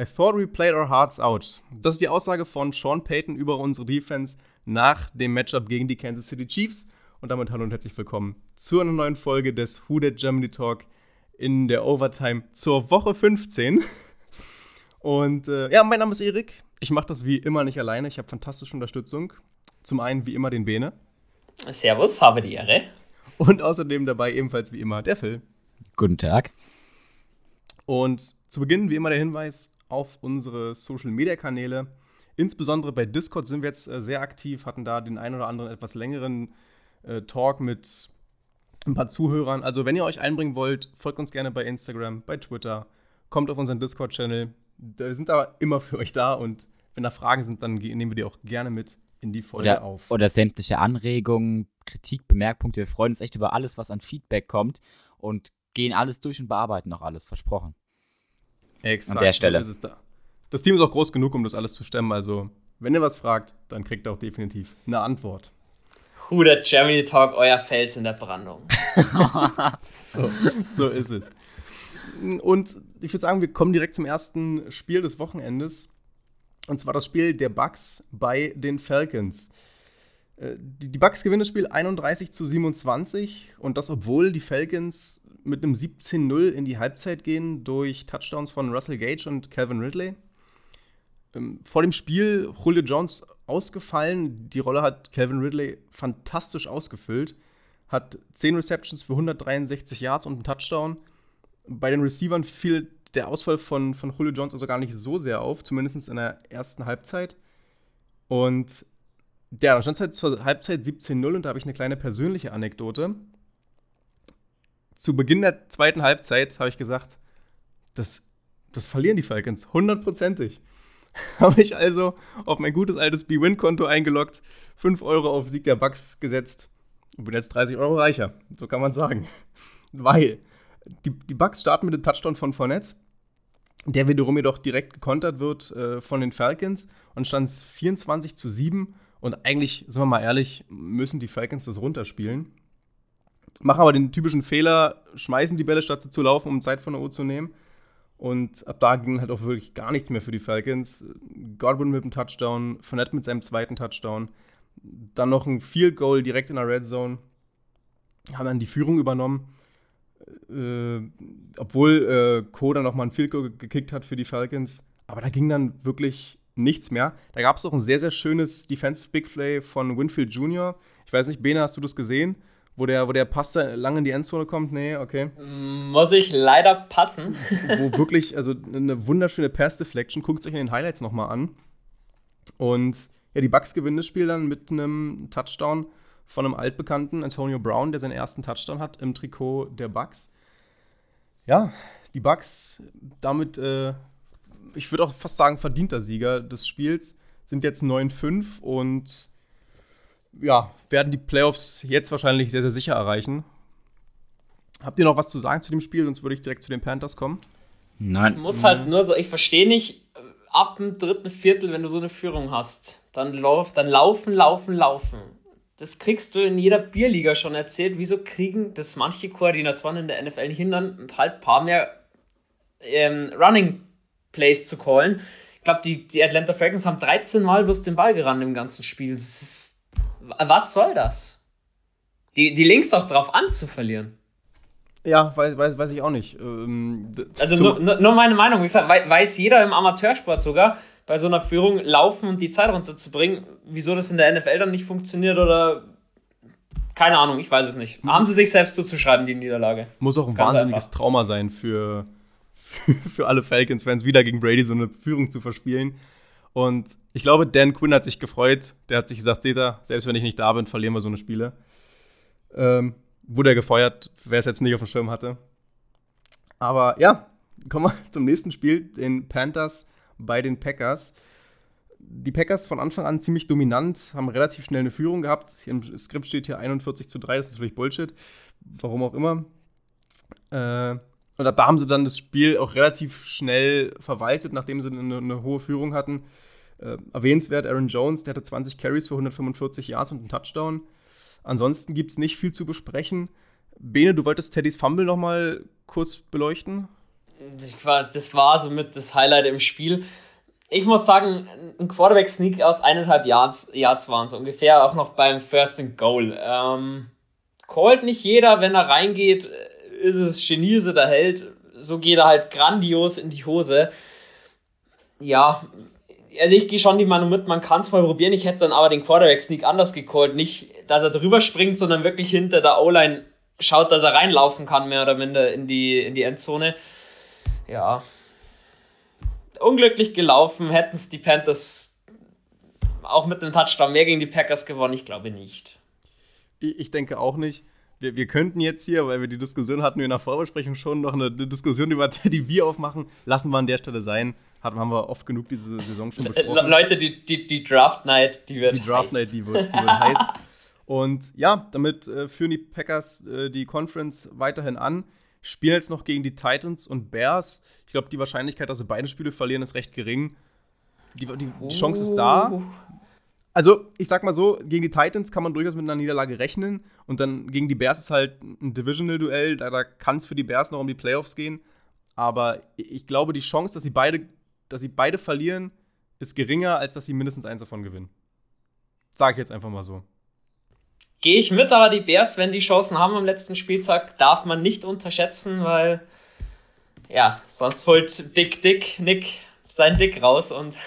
I thought we played our hearts out. Das ist die Aussage von Sean Payton über unsere Defense nach dem Matchup gegen die Kansas City Chiefs. Und damit hallo und herzlich willkommen zu einer neuen Folge des Who That Germany Talk in der Overtime zur Woche 15. Und äh, ja, mein Name ist Erik. Ich mache das wie immer nicht alleine. Ich habe fantastische Unterstützung. Zum einen wie immer den Bene. Servus, habe die Ehre. Und außerdem dabei ebenfalls wie immer der Phil. Guten Tag. Und zu Beginn wie immer der Hinweis auf unsere Social Media Kanäle. Insbesondere bei Discord sind wir jetzt äh, sehr aktiv, hatten da den einen oder anderen etwas längeren äh, Talk mit ein paar Zuhörern. Also, wenn ihr euch einbringen wollt, folgt uns gerne bei Instagram, bei Twitter, kommt auf unseren Discord-Channel. Wir sind da immer für euch da und wenn da Fragen sind, dann nehmen wir die auch gerne mit in die Folge oder, auf. Oder sämtliche Anregungen, Kritik, Bemerkpunkte. Wir freuen uns echt über alles, was an Feedback kommt und gehen alles durch und bearbeiten auch alles, versprochen. Exakt. An der Stelle. So da. Das Team ist auch groß genug, um das alles zu stemmen. Also, wenn ihr was fragt, dann kriegt ihr auch definitiv eine Antwort. That Germany Talk, euer Fels in der Brandung. so, so ist es. Und ich würde sagen, wir kommen direkt zum ersten Spiel des Wochenendes. Und zwar das Spiel der Bucks bei den Falcons. Äh, die Bucks gewinnen das Spiel 31 zu 27 und das, obwohl die Falcons mit einem 17-0 in die Halbzeit gehen durch Touchdowns von Russell Gage und Calvin Ridley. Ähm, vor dem Spiel Julio Jones ausgefallen. Die Rolle hat Calvin Ridley fantastisch ausgefüllt. Hat 10 Receptions für 163 Yards und einen Touchdown. Bei den Receivern fiel der Ausfall von, von Julio Jones also gar nicht so sehr auf, zumindest in der ersten Halbzeit. Und ja, dann stand es halt zur Halbzeit 17-0 und da habe ich eine kleine persönliche Anekdote zu Beginn der zweiten Halbzeit habe ich gesagt, das, das verlieren die Falcons, hundertprozentig. habe ich also auf mein gutes altes B-Win-Konto eingeloggt, 5 Euro auf Sieg der Bucks gesetzt und bin jetzt 30 Euro reicher. So kann man sagen. Weil die, die Bucks starten mit dem Touchdown von Fournette, der wiederum jedoch direkt gekontert wird äh, von den Falcons und stand es 24 zu 7. Und eigentlich, sind wir mal ehrlich, müssen die Falcons das runterspielen machen aber den typischen Fehler, schmeißen die Bälle statt zu laufen, um Zeit von der Uhr zu nehmen. Und ab da ging halt auch wirklich gar nichts mehr für die Falcons. Godwin mit dem Touchdown, Fournette mit seinem zweiten Touchdown. Dann noch ein Field Goal direkt in der Red Zone. Haben dann die Führung übernommen. Äh, obwohl äh, Co dann nochmal ein Field Goal gekickt hat für die Falcons. Aber da ging dann wirklich nichts mehr. Da gab es auch ein sehr, sehr schönes Defensive Big Play von Winfield Jr. Ich weiß nicht, Bene, hast du das gesehen? Wo der, wo der Pass lang in die Endzone kommt? Nee, okay. Muss ich leider passen. wo wirklich, also eine wunderschöne Pass-Deflection. Guckt euch in den Highlights nochmal an. Und ja, die Bucks gewinnen das Spiel dann mit einem Touchdown von einem altbekannten Antonio Brown, der seinen ersten Touchdown hat im Trikot der Bucks. Ja, die Bucks damit, äh, ich würde auch fast sagen, verdienter Sieger des Spiels, sind jetzt 9-5 und ja, werden die Playoffs jetzt wahrscheinlich sehr, sehr sicher erreichen. Habt ihr noch was zu sagen zu dem Spiel? Sonst würde ich direkt zu den Panthers kommen. Nein. Ich muss halt nur so, ich verstehe nicht, ab dem dritten Viertel, wenn du so eine Führung hast, dann, lauf, dann laufen, laufen, laufen. Das kriegst du in jeder Bierliga schon erzählt. Wieso kriegen das manche Koordinatoren in der NFL nicht hindern, und halt ein paar mehr ähm, Running Plays zu callen? Ich glaube, die, die Atlanta Falcons haben 13 Mal bloß den Ball gerannt im ganzen Spiel. Das ist was soll das? Die, die Links doch drauf an zu verlieren. Ja, weiß, weiß, weiß ich auch nicht. Ähm, also nur, nur, meine Meinung, wie gesagt, weiß jeder im Amateursport sogar, bei so einer Führung laufen und die Zeit runterzubringen, wieso das in der NFL dann nicht funktioniert oder keine Ahnung, ich weiß es nicht. Haben sie sich selbst zuzuschreiben, die Niederlage. Muss auch ein Ganz wahnsinniges einfach. Trauma sein für, für, für alle Falcons-Fans, wieder gegen Brady so eine Führung zu verspielen. Und ich glaube, Dan Quinn hat sich gefreut. Der hat sich gesagt, seht ihr, selbst wenn ich nicht da bin, verlieren wir so eine Spiele. Ähm, wurde er gefeuert, wer es jetzt nicht auf dem Schirm hatte. Aber ja, kommen wir zum nächsten Spiel, den Panthers bei den Packers. Die Packers von Anfang an ziemlich dominant, haben relativ schnell eine Führung gehabt. Im Skript steht hier 41 zu 3, das ist natürlich Bullshit. Warum auch immer. Äh, und da haben sie dann das Spiel auch relativ schnell verwaltet, nachdem sie eine, eine hohe Führung hatten. Äh, erwähnenswert Aaron Jones, der hatte 20 Carries für 145 Yards und einen Touchdown. Ansonsten gibt es nicht viel zu besprechen. Bene, du wolltest Teddys Fumble noch mal kurz beleuchten? Das war somit das Highlight im Spiel. Ich muss sagen, ein Quarterback-Sneak aus eineinhalb Yards, Yards waren so ungefähr, auch noch beim First and Goal. Ähm, callt nicht jeder, wenn er reingeht, ist es Genie, ist er der Held. So geht er halt grandios in die Hose. Ja, also ich gehe schon die Meinung mit, man kann es mal probieren. Ich hätte dann aber den Quarterback-Sneak anders gecallt. Nicht, dass er drüber springt, sondern wirklich hinter der O-Line schaut, dass er reinlaufen kann, mehr oder minder in die, in die Endzone. Ja. Unglücklich gelaufen. Hätten es die Panthers auch mit einem Touchdown mehr gegen die Packers gewonnen? Ich glaube nicht. Ich denke auch nicht. Wir, wir könnten jetzt hier, weil wir die Diskussion hatten wir in der Vorbesprechung schon, noch eine, eine Diskussion über Teddy B aufmachen. Lassen wir an der Stelle sein. Hat, haben wir oft genug diese Saison schon besprochen. Leute, die, die, die Draft Night, die wird Die Draft heiß. Night, die wird, die wird heiß. Und ja, damit äh, führen die Packers äh, die Conference weiterhin an. Spielen jetzt noch gegen die Titans und Bears. Ich glaube, die Wahrscheinlichkeit, dass sie beide Spiele verlieren, ist recht gering. Die, die, die Chance ist da. Also, ich sag mal so, gegen die Titans kann man durchaus mit einer Niederlage rechnen. Und dann gegen die Bears ist halt ein Divisional-Duell. Da, da kann es für die Bears noch um die Playoffs gehen. Aber ich glaube, die Chance, dass sie beide, dass sie beide verlieren, ist geringer, als dass sie mindestens eins davon gewinnen. Sag ich jetzt einfach mal so. Gehe ich mit, aber die Bears, wenn die Chancen haben am letzten Spieltag, darf man nicht unterschätzen, weil ja, sonst holt Dick Dick Nick sein Dick raus und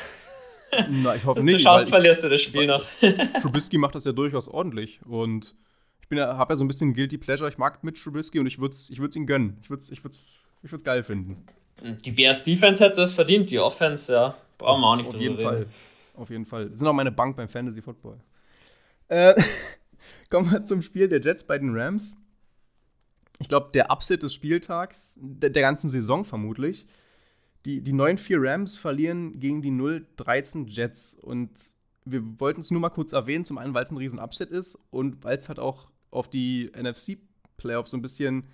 na, ich hoffe nicht. Du schaust, verlierst du das Spiel noch. Trubisky macht das ja durchaus ordentlich. Und ich ja, habe ja so ein bisschen Guilty Pleasure. Ich mag mit Trubisky und ich würde es ich ihm gönnen. Ich würde es ich ich geil finden. Die Bears Defense hätte es verdient, die Offense, ja. Brauchen wir auch nicht Auf jeden reden. Fall. Auf jeden Fall. Das sind auch meine Bank beim Fantasy Football. Äh, kommen wir zum Spiel der Jets bei den Rams. Ich glaube, der Upset des Spieltags, der, der ganzen Saison vermutlich. Die, die 9-4 Rams verlieren gegen die 0-13 Jets. Und wir wollten es nur mal kurz erwähnen, zum einen, weil es ein riesen Upset ist und weil es halt auch auf die NFC-Playoffs so ein bisschen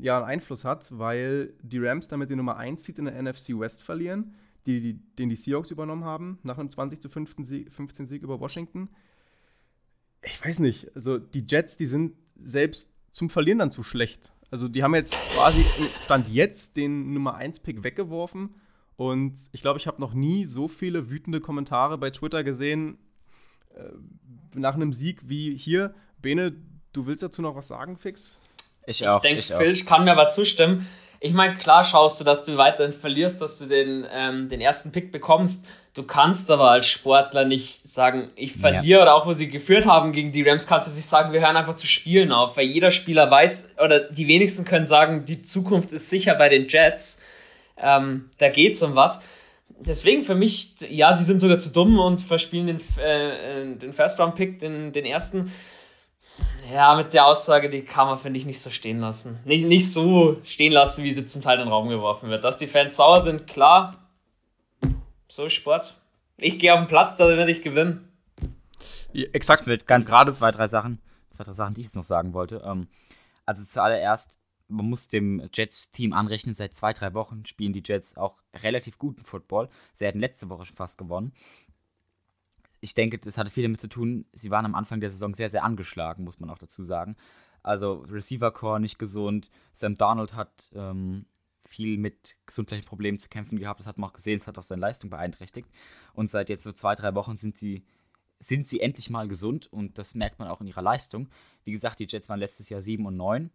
ja, einen Einfluss hat, weil die Rams damit die Nummer 1 Seed in der NFC West verlieren, die, die, den die Seahawks übernommen haben, nach einem 20 zu 15 Sieg, 15 Sieg über Washington. Ich weiß nicht, also die Jets, die sind selbst zum Verlieren dann zu schlecht. Also die haben jetzt quasi, Stand jetzt, den Nummer 1-Pick weggeworfen. Und ich glaube, ich habe noch nie so viele wütende Kommentare bei Twitter gesehen äh, nach einem Sieg wie hier. Bene, du willst dazu noch was sagen, Fix? Ich auch. Ich denke, Phil, ich kann mir aber zustimmen. Ich meine, klar schaust du, dass du weiterhin verlierst, dass du den, ähm, den ersten Pick bekommst. Du kannst aber als Sportler nicht sagen, ich verliere, ja. oder auch wo sie geführt haben gegen die Rams, kannst du nicht sagen, wir hören einfach zu spielen auf, weil jeder Spieler weiß, oder die wenigsten können sagen, die Zukunft ist sicher bei den Jets. Ähm, da geht's um was. Deswegen für mich, ja, sie sind sogar zu dumm und verspielen den, äh, den First-Round-Pick, den, den ersten. Ja, mit der Aussage, die kann man, finde ich, nicht so stehen lassen. Nicht, nicht so stehen lassen, wie sie zum Teil in den Raum geworfen wird. Dass die Fans sauer sind, klar, so ist Sport. Ich gehe auf den Platz, da werde ich gewinnen. Ja, exakt. Ganz gerade zwei, drei Sachen, zwei, drei Sachen, die ich jetzt noch sagen wollte. Ähm, also zuallererst, man muss dem Jets-Team anrechnen, seit zwei, drei Wochen spielen die Jets auch relativ guten Football. Sie hatten letzte Woche schon fast gewonnen. Ich denke, das hatte viel damit zu tun, sie waren am Anfang der Saison sehr, sehr angeschlagen, muss man auch dazu sagen. Also Receiver-Core nicht gesund. Sam Darnold hat ähm, viel mit gesundheitlichen Problemen zu kämpfen gehabt. Das hat man auch gesehen, es hat auch seine Leistung beeinträchtigt. Und seit jetzt so zwei, drei Wochen sind sie, sind sie endlich mal gesund und das merkt man auch in ihrer Leistung. Wie gesagt, die Jets waren letztes Jahr 7 und 9,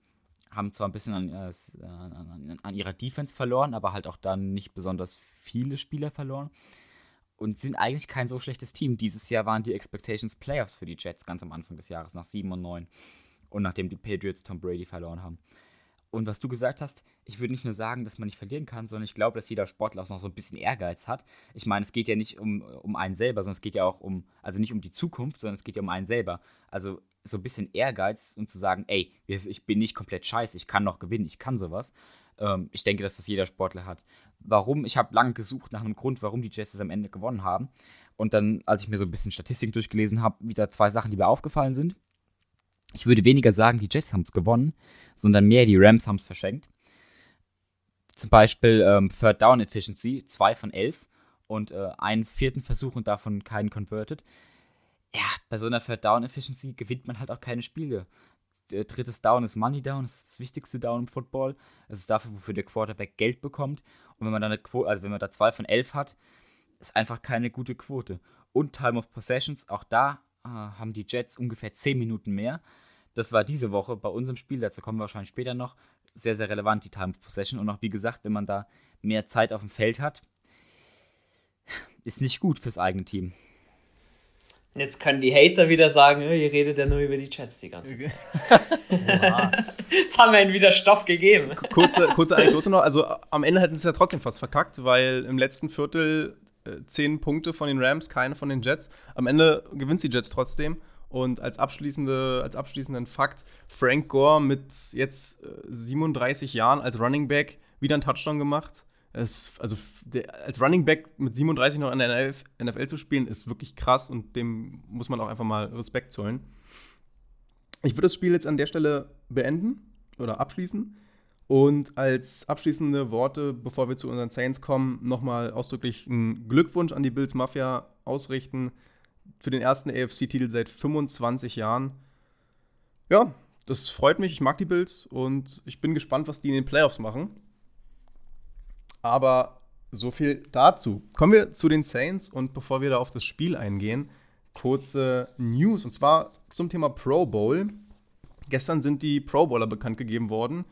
haben zwar ein bisschen an, äh, an, an ihrer Defense verloren, aber halt auch dann nicht besonders viele Spieler verloren und sind eigentlich kein so schlechtes Team. Dieses Jahr waren die Expectations Playoffs für die Jets ganz am Anfang des Jahres, nach 7 und 9. Und nachdem die Patriots Tom Brady verloren haben. Und was du gesagt hast, ich würde nicht nur sagen, dass man nicht verlieren kann, sondern ich glaube, dass jeder Sportler auch noch so ein bisschen Ehrgeiz hat. Ich meine, es geht ja nicht um, um einen selber, sondern es geht ja auch um, also nicht um die Zukunft, sondern es geht ja um einen selber. Also so ein bisschen Ehrgeiz und zu sagen, ey, ich bin nicht komplett scheiße, ich kann noch gewinnen, ich kann sowas. Ähm, ich denke, dass das jeder Sportler hat. Warum? Ich habe lange gesucht nach einem Grund, warum die Jets am Ende gewonnen haben. Und dann, als ich mir so ein bisschen Statistiken durchgelesen habe, wieder zwei Sachen, die mir aufgefallen sind. Ich würde weniger sagen, die Jets haben es gewonnen, sondern mehr die Rams haben es verschenkt. Zum Beispiel ähm, Third Down Efficiency, 2 von 11 und äh, einen vierten Versuch und davon keinen converted. Ja, bei so einer Third Down Efficiency gewinnt man halt auch keine Spiele. äh, drittes Down ist Money Down, das ist das wichtigste Down im Football. Es ist dafür, wofür der Quarterback Geld bekommt. Und wenn man da eine Quote, also wenn man da zwei von elf hat, ist einfach keine gute Quote. Und Time of Possessions, auch da haben die Jets ungefähr zehn Minuten mehr. Das war diese Woche bei unserem Spiel, dazu kommen wir wahrscheinlich später noch, sehr, sehr relevant, die Time of Possession. Und auch wie gesagt, wenn man da mehr Zeit auf dem Feld hat, ist nicht gut fürs eigene Team. Jetzt können die Hater wieder sagen, ihr redet ja nur über die Chats die ganze Zeit. Jetzt haben wir ihnen wieder Stoff gegeben. Kurze, kurze Anekdote noch. Also am Ende hätten sie es ja trotzdem fast verkackt, weil im letzten Viertel zehn Punkte von den Rams, keine von den Jets. Am Ende gewinnt die Jets trotzdem. Und als, abschließende, als abschließenden Fakt, Frank Gore mit jetzt 37 äh, Jahren als Running Back wieder einen Touchdown gemacht. Es, also der, als Running Back mit 37 noch in der NFL, zu spielen, ist wirklich krass und dem muss man auch einfach mal Respekt zollen. Ich würde das Spiel jetzt an der Stelle beenden oder abschließen. Und als abschließende Worte, bevor wir zu unseren Saints kommen, nochmal ausdrücklich einen Glückwunsch an die Bills Mafia ausrichten für den ersten AFC-Titel seit 25 Jahren. Ja, das freut mich. Ich mag die Bills und ich bin gespannt, was die in den Playoffs machen. Aber so viel dazu. Kommen wir zu den Saints und bevor wir da auf das Spiel eingehen, kurze News und zwar zum Thema Pro Bowl. Gestern sind die Pro Bowler bekannt gegeben worden.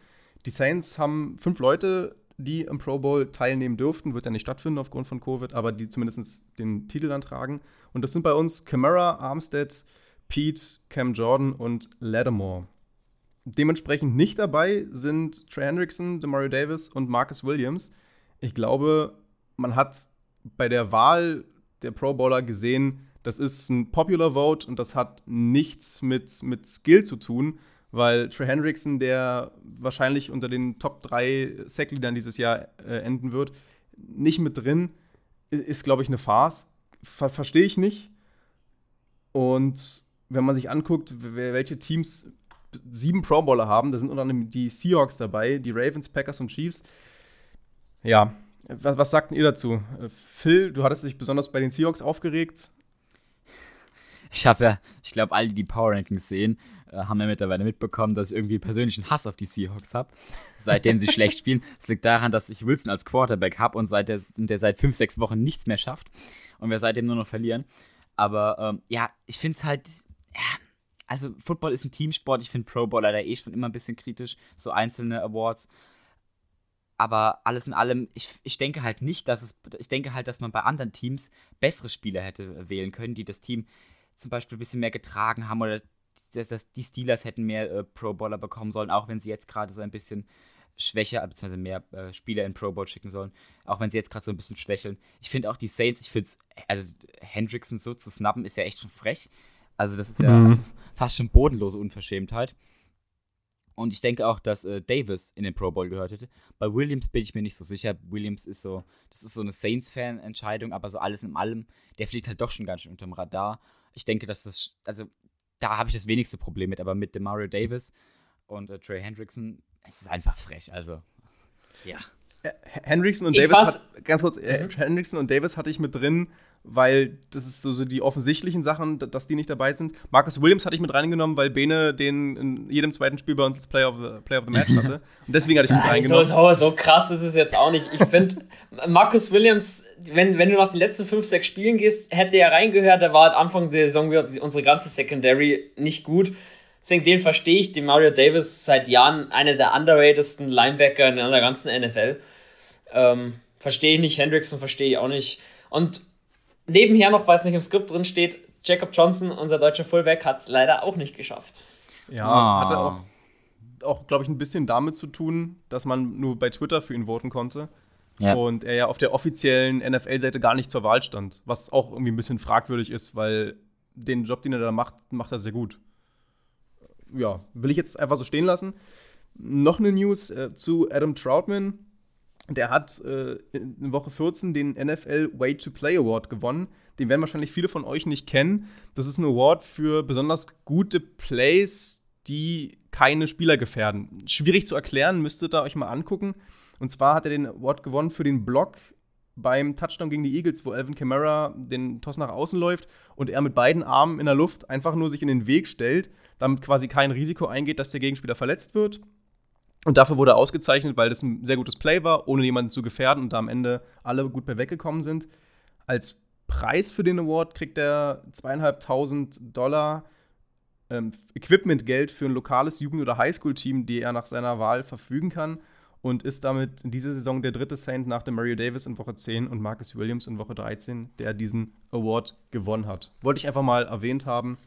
Die Saints haben fünf Leute, die im Pro Bowl teilnehmen dürften. Wird ja nicht stattfinden aufgrund von Covid, aber die zumindest den Titel antragen. Und das sind bei uns Camara, Armstead, Pete, Cam Jordan und Lattimore. Dementsprechend nicht dabei sind Trey Hendrickson, Demario Davis und Marcus Williams ich glaube, man hat bei der Wahl der Pro Bowler gesehen, das ist ein Popular Vote und das hat nichts mit, mit Skill zu tun, weil Trey Hendrickson, der wahrscheinlich unter den Top 3 Sackleadern dieses Jahr äh, enden wird, nicht mit drin, ist, glaube ich, eine Farce. Ver Verstehe ich nicht. Und wenn man sich anguckt, welche Teams sieben Pro Bowler haben, da sind unter anderem die Seahawks dabei, die Ravens, Packers und Chiefs. Ja, was, was sagten ihr dazu? Phil, du hattest dich besonders bei den Seahawks aufgeregt. Ich habe ja, ich glaube, alle, die Power Rankings sehen, äh, haben ja mittlerweile mitbekommen, dass ich irgendwie persönlichen Hass auf die Seahawks habe, seitdem sie schlecht spielen. Es liegt daran, dass ich Wilson als Quarterback habe und seit der, der seit fünf, sechs Wochen nichts mehr schafft und wir seitdem nur noch verlieren. Aber ähm, ja, ich finde es halt, ja, also Football ist ein Teamsport. Ich finde Pro Bowler da eh schon immer ein bisschen kritisch, so einzelne Awards. Aber alles in allem, ich, ich denke halt nicht, dass es, ich denke halt, dass man bei anderen Teams bessere Spieler hätte wählen können, die das Team zum Beispiel ein bisschen mehr getragen haben oder dass, dass die Steelers hätten mehr äh, Pro Bowler bekommen sollen, auch wenn sie jetzt gerade so ein bisschen schwächer, beziehungsweise mehr äh, Spieler in Pro Bowl schicken sollen, auch wenn sie jetzt gerade so ein bisschen schwächeln. Ich finde auch die Saints, ich finde es, also Hendrickson so zu snappen, ist ja echt schon frech. Also das ist ja mhm. also fast schon bodenlose Unverschämtheit. Und ich denke auch, dass äh, Davis in den Pro Bowl gehört hätte. Bei Williams bin ich mir nicht so sicher. Williams ist so, das ist so eine Saints-Fan-Entscheidung, aber so alles in allem, der fliegt halt doch schon ganz schön unterm Radar. Ich denke, dass das, also da habe ich das wenigste Problem mit, aber mit dem Mario Davis und äh, Trey Hendrickson, es ist einfach frech. Also, ja. Hendrickson und ich Davis, hat, ganz kurz, äh, mhm. Hendrickson und Davis hatte ich mit drin, weil das ist so, so, die offensichtlichen Sachen, dass die nicht dabei sind. Marcus Williams hatte ich mit reingenommen, weil Bene den in jedem zweiten Spiel bei uns als Player of the, Player of the Match hatte. Und deswegen hatte ich mit reingenommen. So, so, so krass ist es jetzt auch nicht. Ich finde, Marcus Williams, wenn, wenn du nach den letzten fünf, sechs Spielen gehst, hätte er reingehört, der war am Anfang der Saison unsere ganze Secondary nicht gut. Deswegen den verstehe ich. Die Mario Davis seit Jahren einer der underratedsten Linebacker in der ganzen NFL. Ähm, verstehe ich nicht. Hendrickson verstehe ich auch nicht. Und nebenher noch, weil es nicht im Skript drin steht, Jacob Johnson, unser deutscher Fullback, hat es leider auch nicht geschafft. Ja, oh. hatte auch, auch glaube ich, ein bisschen damit zu tun, dass man nur bei Twitter für ihn voten konnte. Ja. Und er ja auf der offiziellen NFL-Seite gar nicht zur Wahl stand. Was auch irgendwie ein bisschen fragwürdig ist, weil den Job, den er da macht, macht er sehr gut. Ja, will ich jetzt einfach so stehen lassen. Noch eine News äh, zu Adam Troutman der hat äh, in Woche 14 den NFL Way to Play Award gewonnen. Den werden wahrscheinlich viele von euch nicht kennen. Das ist ein Award für besonders gute Plays, die keine Spieler gefährden. Schwierig zu erklären, müsstet ihr euch mal angucken. Und zwar hat er den Award gewonnen für den Block beim Touchdown gegen die Eagles, wo Alvin Kamara den Toss nach außen läuft und er mit beiden Armen in der Luft einfach nur sich in den Weg stellt, damit quasi kein Risiko eingeht, dass der Gegenspieler verletzt wird. Und dafür wurde er ausgezeichnet, weil das ein sehr gutes Play war, ohne jemanden zu gefährden und da am Ende alle gut bei weggekommen sind. Als Preis für den Award kriegt er zweieinhalbtausend Dollar ähm, Equipmentgeld für ein lokales Jugend- oder Highschool-Team, die er nach seiner Wahl verfügen kann und ist damit in dieser Saison der dritte Saint nach dem Mario Davis in Woche 10 und Marcus Williams in Woche 13, der diesen Award gewonnen hat. Wollte ich einfach mal erwähnt haben.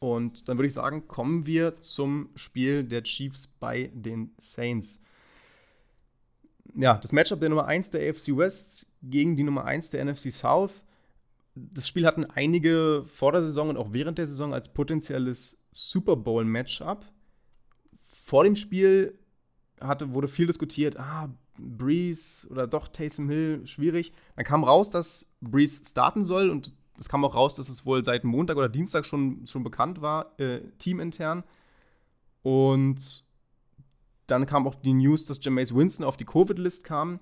Und dann würde ich sagen, kommen wir zum Spiel der Chiefs bei den Saints. Ja, das Matchup der Nummer 1 der AFC West gegen die Nummer 1 der NFC South. Das Spiel hatten einige vor der Saison und auch während der Saison als potenzielles Super Bowl-Matchup. Vor dem Spiel hatte, wurde viel diskutiert, ah, Breeze oder doch Taysom Hill, schwierig. Dann kam raus, dass Breeze starten soll und es kam auch raus, dass es wohl seit Montag oder Dienstag schon, schon bekannt war, äh, teamintern. Und dann kam auch die News, dass Jameis Winston auf die Covid-List kam.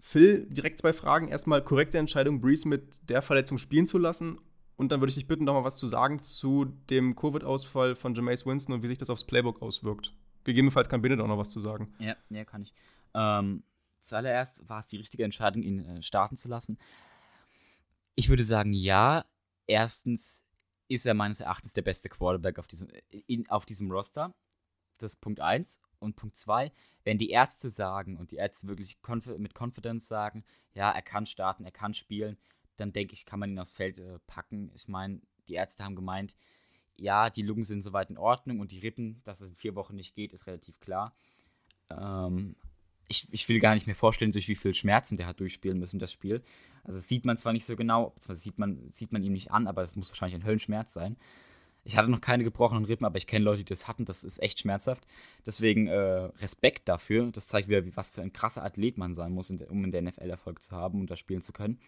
Phil, direkt zwei Fragen. Erstmal korrekte Entscheidung, Breeze mit der Verletzung spielen zu lassen. Und dann würde ich dich bitten, noch mal was zu sagen zu dem Covid-Ausfall von Jameis Winston und wie sich das aufs Playbook auswirkt. Gegebenenfalls kann Bennett auch noch was zu sagen. Ja, ja kann ich. Ähm, zuallererst war es die richtige Entscheidung, ihn äh, starten zu lassen. Ich würde sagen, ja. Erstens ist er meines Erachtens der beste Quarterback auf diesem, in, auf diesem Roster. Das ist Punkt 1. Und Punkt 2, wenn die Ärzte sagen und die Ärzte wirklich conf mit Confidence sagen, ja, er kann starten, er kann spielen, dann denke ich, kann man ihn aufs Feld äh, packen. Ich meine, die Ärzte haben gemeint, ja, die Lungen sind soweit in Ordnung und die Rippen, dass es in vier Wochen nicht geht, ist relativ klar. Ähm, ich, ich will gar nicht mehr vorstellen, durch wie viel Schmerzen der hat durchspielen müssen, das Spiel. Also das sieht man zwar nicht so genau, beziehungsweise sieht man, sieht man ihm nicht an, aber das muss wahrscheinlich ein Höllenschmerz sein. Ich hatte noch keine gebrochenen Rippen, aber ich kenne Leute, die das hatten. Das ist echt schmerzhaft. Deswegen äh, Respekt dafür. Das zeigt wieder, was für ein krasser Athlet man sein muss, um in der NFL Erfolg zu haben und das spielen zu können.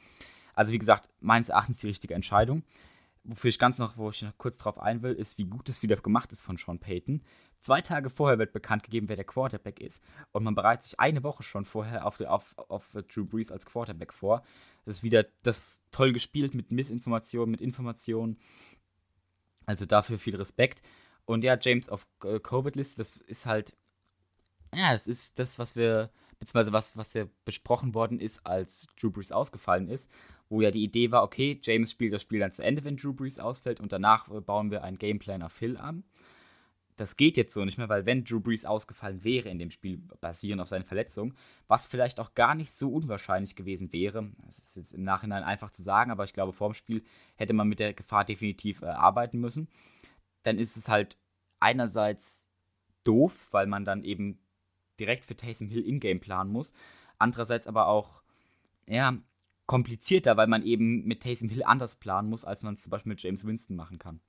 Also wie gesagt, meines Erachtens die richtige Entscheidung wofür ich ganz noch, wo ich noch kurz drauf ein will, ist, wie gut es wieder gemacht ist von Sean Payton. Zwei Tage vorher wird bekannt gegeben, wer der Quarterback ist. Und man bereitet sich eine Woche schon vorher auf, auf, auf Drew Brees als Quarterback vor. Das ist wieder das toll gespielt mit Missinformationen, mit Informationen. Also dafür viel Respekt. Und ja, James auf Covid-List, das ist halt, ja, das ist das, was wir, beziehungsweise was, was ja besprochen worden ist, als Drew Brees ausgefallen ist wo ja die Idee war, okay, James spielt das Spiel dann zu Ende, wenn Drew Brees ausfällt und danach äh, bauen wir einen Gameplan auf Hill an. Das geht jetzt so nicht mehr, weil wenn Drew Brees ausgefallen wäre in dem Spiel, basierend auf seinen Verletzungen, was vielleicht auch gar nicht so unwahrscheinlich gewesen wäre, das ist jetzt im Nachhinein einfach zu sagen, aber ich glaube, vor dem Spiel hätte man mit der Gefahr definitiv äh, arbeiten müssen, dann ist es halt einerseits doof, weil man dann eben direkt für Taysom Hill in-game planen muss, andererseits aber auch, ja, komplizierter, weil man eben mit Taysom Hill anders planen muss, als man es zum Beispiel mit James Winston machen kann.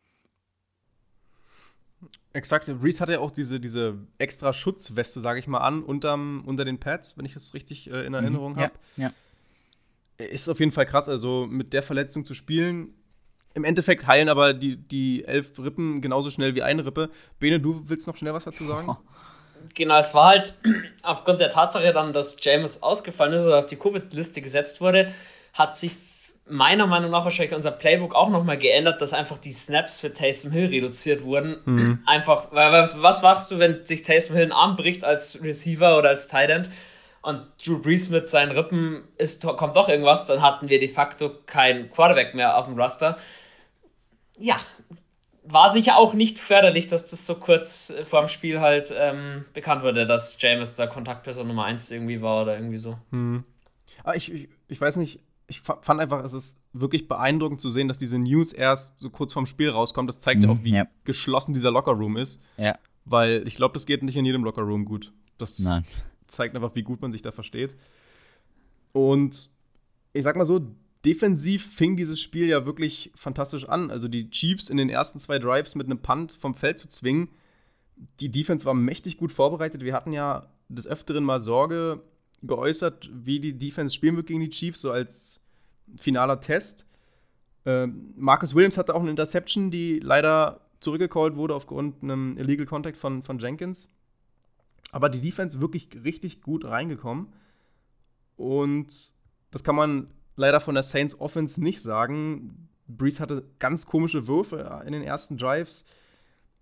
Exakt. Reese hatte ja auch diese, diese extra Schutzweste, sage ich mal, an, unterm, unter den Pads, wenn ich das richtig äh, in mhm. Erinnerung mhm, habe. Ja, ja. Ist auf jeden Fall krass, also mit der Verletzung zu spielen. Im Endeffekt heilen aber die, die elf Rippen genauso schnell wie eine Rippe. Bene, du willst noch schnell was dazu sagen? Genau, es war halt aufgrund der Tatsache dann, dass James ausgefallen ist oder auf die Covid-Liste gesetzt wurde, hat sich meiner Meinung nach wahrscheinlich unser Playbook auch nochmal geändert, dass einfach die Snaps für Taysom Hill reduziert wurden. Mhm. Einfach, weil was, was machst du, wenn sich Taysom Hill einen Arm bricht als Receiver oder als Tight End und Drew Brees mit seinen Rippen ist, kommt doch irgendwas, dann hatten wir de facto keinen Quarterback mehr auf dem Roster. Ja, war sicher auch nicht förderlich, dass das so kurz vor dem Spiel halt ähm, bekannt wurde, dass James da Kontaktperson Nummer 1 irgendwie war oder irgendwie so. Hm. Aber ich, ich, ich weiß nicht, ich fand einfach, es ist wirklich beeindruckend zu sehen, dass diese News erst so kurz vorm Spiel rauskommt. Das zeigt ja mhm, auch, wie ja. geschlossen dieser Lockerroom ist. Ja. Weil ich glaube, das geht nicht in jedem Lockerroom gut. Das Nein. zeigt einfach, wie gut man sich da versteht. Und ich sag mal so, defensiv fing dieses Spiel ja wirklich fantastisch an. Also die Chiefs in den ersten zwei Drives mit einem Punt vom Feld zu zwingen. Die Defense war mächtig gut vorbereitet. Wir hatten ja des Öfteren mal Sorge geäußert, wie die Defense spielen wird gegen die Chiefs, so als finaler Test. Ähm, Marcus Williams hatte auch eine Interception, die leider zurückgecallt wurde aufgrund einem Illegal Contact von, von Jenkins. Aber die Defense wirklich richtig gut reingekommen. Und das kann man leider von der Saints Offense nicht sagen. Breeze hatte ganz komische Würfe in den ersten Drives,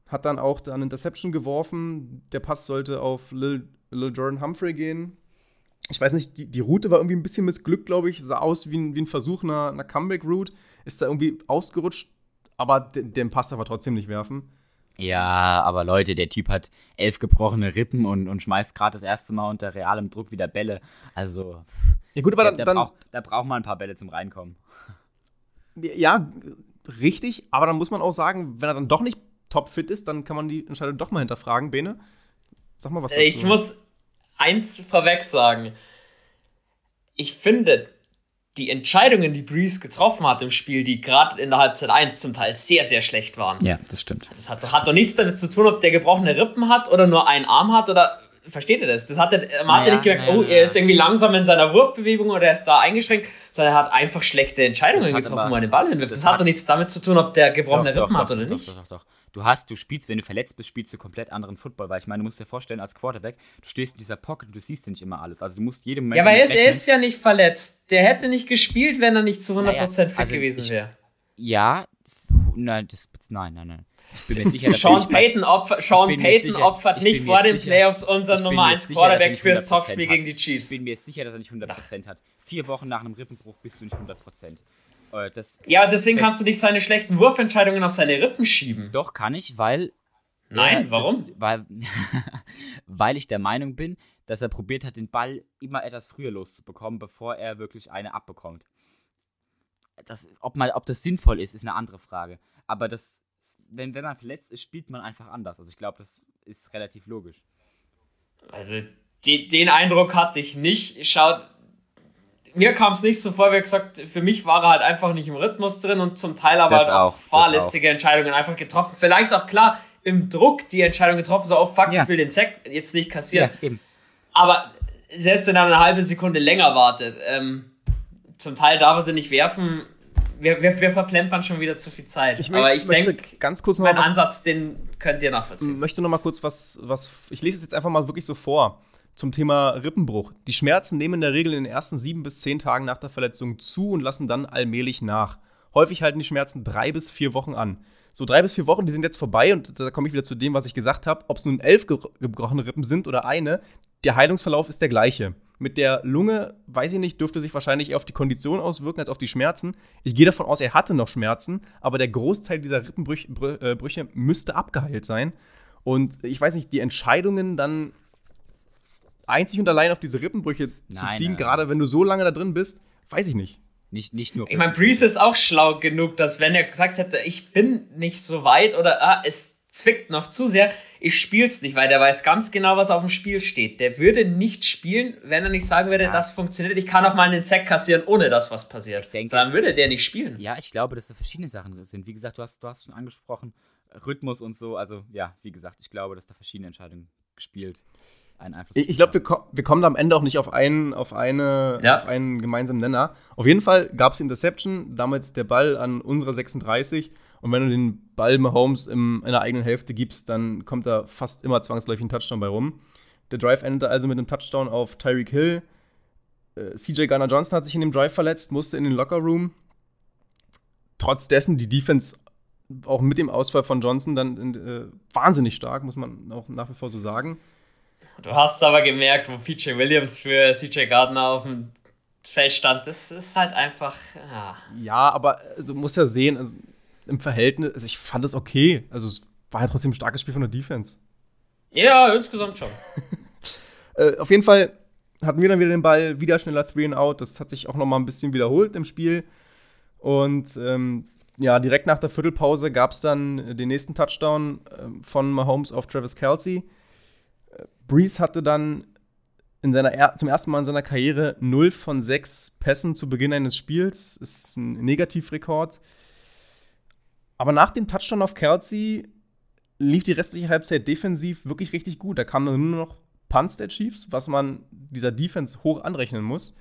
hat dann auch dann Interception geworfen. Der Pass sollte auf Lil, Lil Jordan Humphrey gehen. Ich weiß nicht, die, die Route war irgendwie ein bisschen missglückt, glaube ich. Sah aus wie ein, wie ein Versuch einer, einer Comeback-Route. Ist da irgendwie ausgerutscht, aber den, den Pass darf er trotzdem nicht werfen. Ja, aber Leute, der Typ hat elf gebrochene Rippen und, und schmeißt gerade das erste Mal unter realem Druck wieder Bälle. Also. Ja, gut, aber dann. Da, dann braucht, da braucht man ein paar Bälle zum Reinkommen. Ja, richtig, aber dann muss man auch sagen, wenn er dann doch nicht topfit ist, dann kann man die Entscheidung doch mal hinterfragen, Bene. Sag mal was dazu. Ich muss eins vorweg sagen. Ich finde, die Entscheidungen, die Breeze getroffen hat im Spiel, die gerade in der Halbzeit 1 zum Teil sehr, sehr schlecht waren. Ja, das stimmt. Das hat, hat doch nichts damit zu tun, ob der gebrochene Rippen hat oder nur einen Arm hat oder versteht ihr das? Das hat er, man hat ja nicht gemerkt, naja, oh, er ist irgendwie langsam in seiner Wurfbewegung oder er ist da eingeschränkt, sondern er hat einfach schlechte Entscheidungen getroffen, wo er den Ball hinwirft. Das, das, hat doch nichts damit zu tun, ob der gebrochene doch, Rippen doch, hat oder doch, nicht. Doch, doch, doch. Du hast, du spielst, wenn du verletzt bist, spielst du komplett anderen Football, weil ich meine, du musst dir vorstellen, als Quarterback, du stehst in dieser Pocket und du siehst ja nicht immer alles. Also du musst jedem Moment. Ja, aber er ist, er ist ja nicht verletzt. Der hätte nicht gespielt, wenn er nicht zu 100% naja, fit also gewesen wäre. Ja, nein, das, nein, nein, nein. Ich bin mir sicher, dass Sean Payton, opfer, Sean Payton sicher, opfert nicht vor den sicher, Playoffs unseren Nummer 1 Quarterback fürs Topspiel gegen die Chiefs. Ich bin mir sicher, dass er nicht 100% hat. Vier Wochen nach einem Rippenbruch bist du nicht 100%. Äh, das, ja, deswegen kannst du nicht seine schlechten Wurfentscheidungen auf seine Rippen schieben. Doch, kann ich, weil. Nein, warum? Weil, weil ich der Meinung bin, dass er probiert hat, den Ball immer etwas früher loszubekommen, bevor er wirklich eine abbekommt. Das, ob, mal, ob das sinnvoll ist, ist eine andere Frage. Aber das, wenn, wenn man verletzt ist, spielt man einfach anders. Also ich glaube, das ist relativ logisch. Also die, den Eindruck hatte ich nicht. Schaut, mir kam es nicht so vor, wie gesagt, für mich war er halt einfach nicht im Rhythmus drin und zum Teil aber halt auch, fahrlässige Entscheidungen einfach getroffen. Vielleicht auch klar im Druck die Entscheidung getroffen, so auf oh, fuck, ja. ich will den Sack jetzt nicht kassieren. Ja, aber selbst wenn er eine halbe Sekunde länger wartet, ähm, zum Teil darf er sie nicht werfen. Wir, wir, wir verplempern schon wieder zu viel Zeit. Ich aber ich denke, ganz kurz noch mein Ansatz, den könnt ihr nachvollziehen. Ich möchte noch mal kurz was, was, ich lese es jetzt einfach mal wirklich so vor zum Thema Rippenbruch. Die Schmerzen nehmen in der Regel in den ersten sieben bis zehn Tagen nach der Verletzung zu und lassen dann allmählich nach. Häufig halten die Schmerzen drei bis vier Wochen an. So drei bis vier Wochen, die sind jetzt vorbei und da komme ich wieder zu dem, was ich gesagt habe. Ob es nun elf gebrochene Rippen sind oder eine, der Heilungsverlauf ist der gleiche. Mit der Lunge, weiß ich nicht, dürfte sich wahrscheinlich eher auf die Kondition auswirken als auf die Schmerzen. Ich gehe davon aus, er hatte noch Schmerzen, aber der Großteil dieser Rippenbrüche äh, müsste abgeheilt sein. Und ich weiß nicht, die Entscheidungen dann einzig und allein auf diese Rippenbrüche nein, zu ziehen, nein. gerade wenn du so lange da drin bist, weiß ich nicht. Nicht, nicht nur. Ich meine, Breeze ist auch schlau genug, dass wenn er gesagt hätte, ich bin nicht so weit oder ah, es zwickt noch zu sehr, ich spiel's nicht, weil der weiß ganz genau, was auf dem Spiel steht. Der würde nicht spielen, wenn er nicht sagen würde, ja. das funktioniert. Ich kann auch mal einen Sack kassieren, ohne dass was passiert. Ich denke, dann würde der nicht spielen. Ja, ich glaube, dass da verschiedene Sachen sind. Wie gesagt, du hast, du hast schon angesprochen, Rhythmus und so. Also ja, wie gesagt, ich glaube, dass da verschiedene Entscheidungen gespielt einen Einfluss. Ich, ich glaube, wir, ko wir, kommen da am Ende auch nicht auf einen, auf eine, ja. auf einen gemeinsamen Nenner. Auf jeden Fall gab es Interception, damals der Ball an unserer 36. Und wenn du den Ball Mahomes im, in der eigenen Hälfte gibst, dann kommt da fast immer zwangsläufig ein Touchdown bei rum. Der Drive endete also mit einem Touchdown auf Tyreek Hill. Äh, CJ Garner Johnson hat sich in dem Drive verletzt, musste in den Locker Room. Trotz dessen die Defense auch mit dem Ausfall von Johnson dann äh, wahnsinnig stark, muss man auch nach wie vor so sagen. Du hast aber gemerkt, wo PJ Williams für CJ Gardner auf dem Feld stand, das ist halt einfach. Ja, ja aber äh, du musst ja sehen, also im Verhältnis, also ich fand es okay. Also es war ja trotzdem ein starkes Spiel von der Defense. Ja, insgesamt schon. äh, auf jeden Fall hatten wir dann wieder den Ball, wieder schneller Three and Out. Das hat sich auch noch mal ein bisschen wiederholt im Spiel. Und ähm, ja, direkt nach der Viertelpause gab es dann den nächsten Touchdown äh, von Mahomes auf Travis Kelsey. Breeze hatte dann in seiner er zum ersten Mal in seiner Karriere 0 von 6 Pässen zu Beginn eines Spiels. Ist ein Negativrekord. Aber nach dem Touchdown auf Kelsey lief die restliche Halbzeit defensiv wirklich richtig gut. Da kamen nur noch Punts der Chiefs, was man dieser Defense hoch anrechnen muss.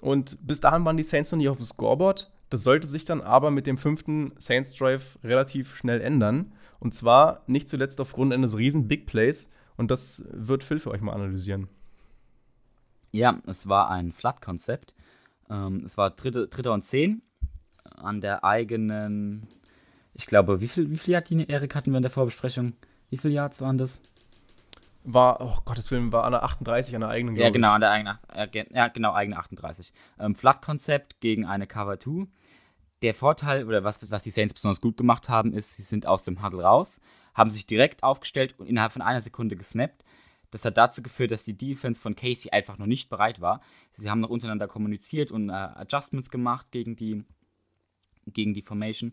Und bis dahin waren die Saints noch nicht auf dem Scoreboard. Das sollte sich dann aber mit dem fünften Saints Drive relativ schnell ändern. Und zwar nicht zuletzt aufgrund eines riesen Big Plays und das wird Phil für euch mal analysieren. Ja, es war ein Flat-Konzept. Ähm, es war dritte, dritter und zehn an der eigenen, ich glaube, wie viel, wie viel Yard, Erik, hatten wir in der Vorbesprechung? Wie viele Yards waren das? War, oh Gottes Willen, war an der 38 an der eigenen, Ja, genau, an der eigenen, äh, ja, genau, eigene 38. Ähm, Flat-Konzept gegen eine Cover 2. Der Vorteil, oder was, was die Saints besonders gut gemacht haben, ist, sie sind aus dem Huddle raus, haben sich direkt aufgestellt und innerhalb von einer Sekunde gesnappt. Das hat dazu geführt, dass die Defense von Casey einfach noch nicht bereit war. Sie haben noch untereinander kommuniziert und äh, Adjustments gemacht gegen die, gegen die Formation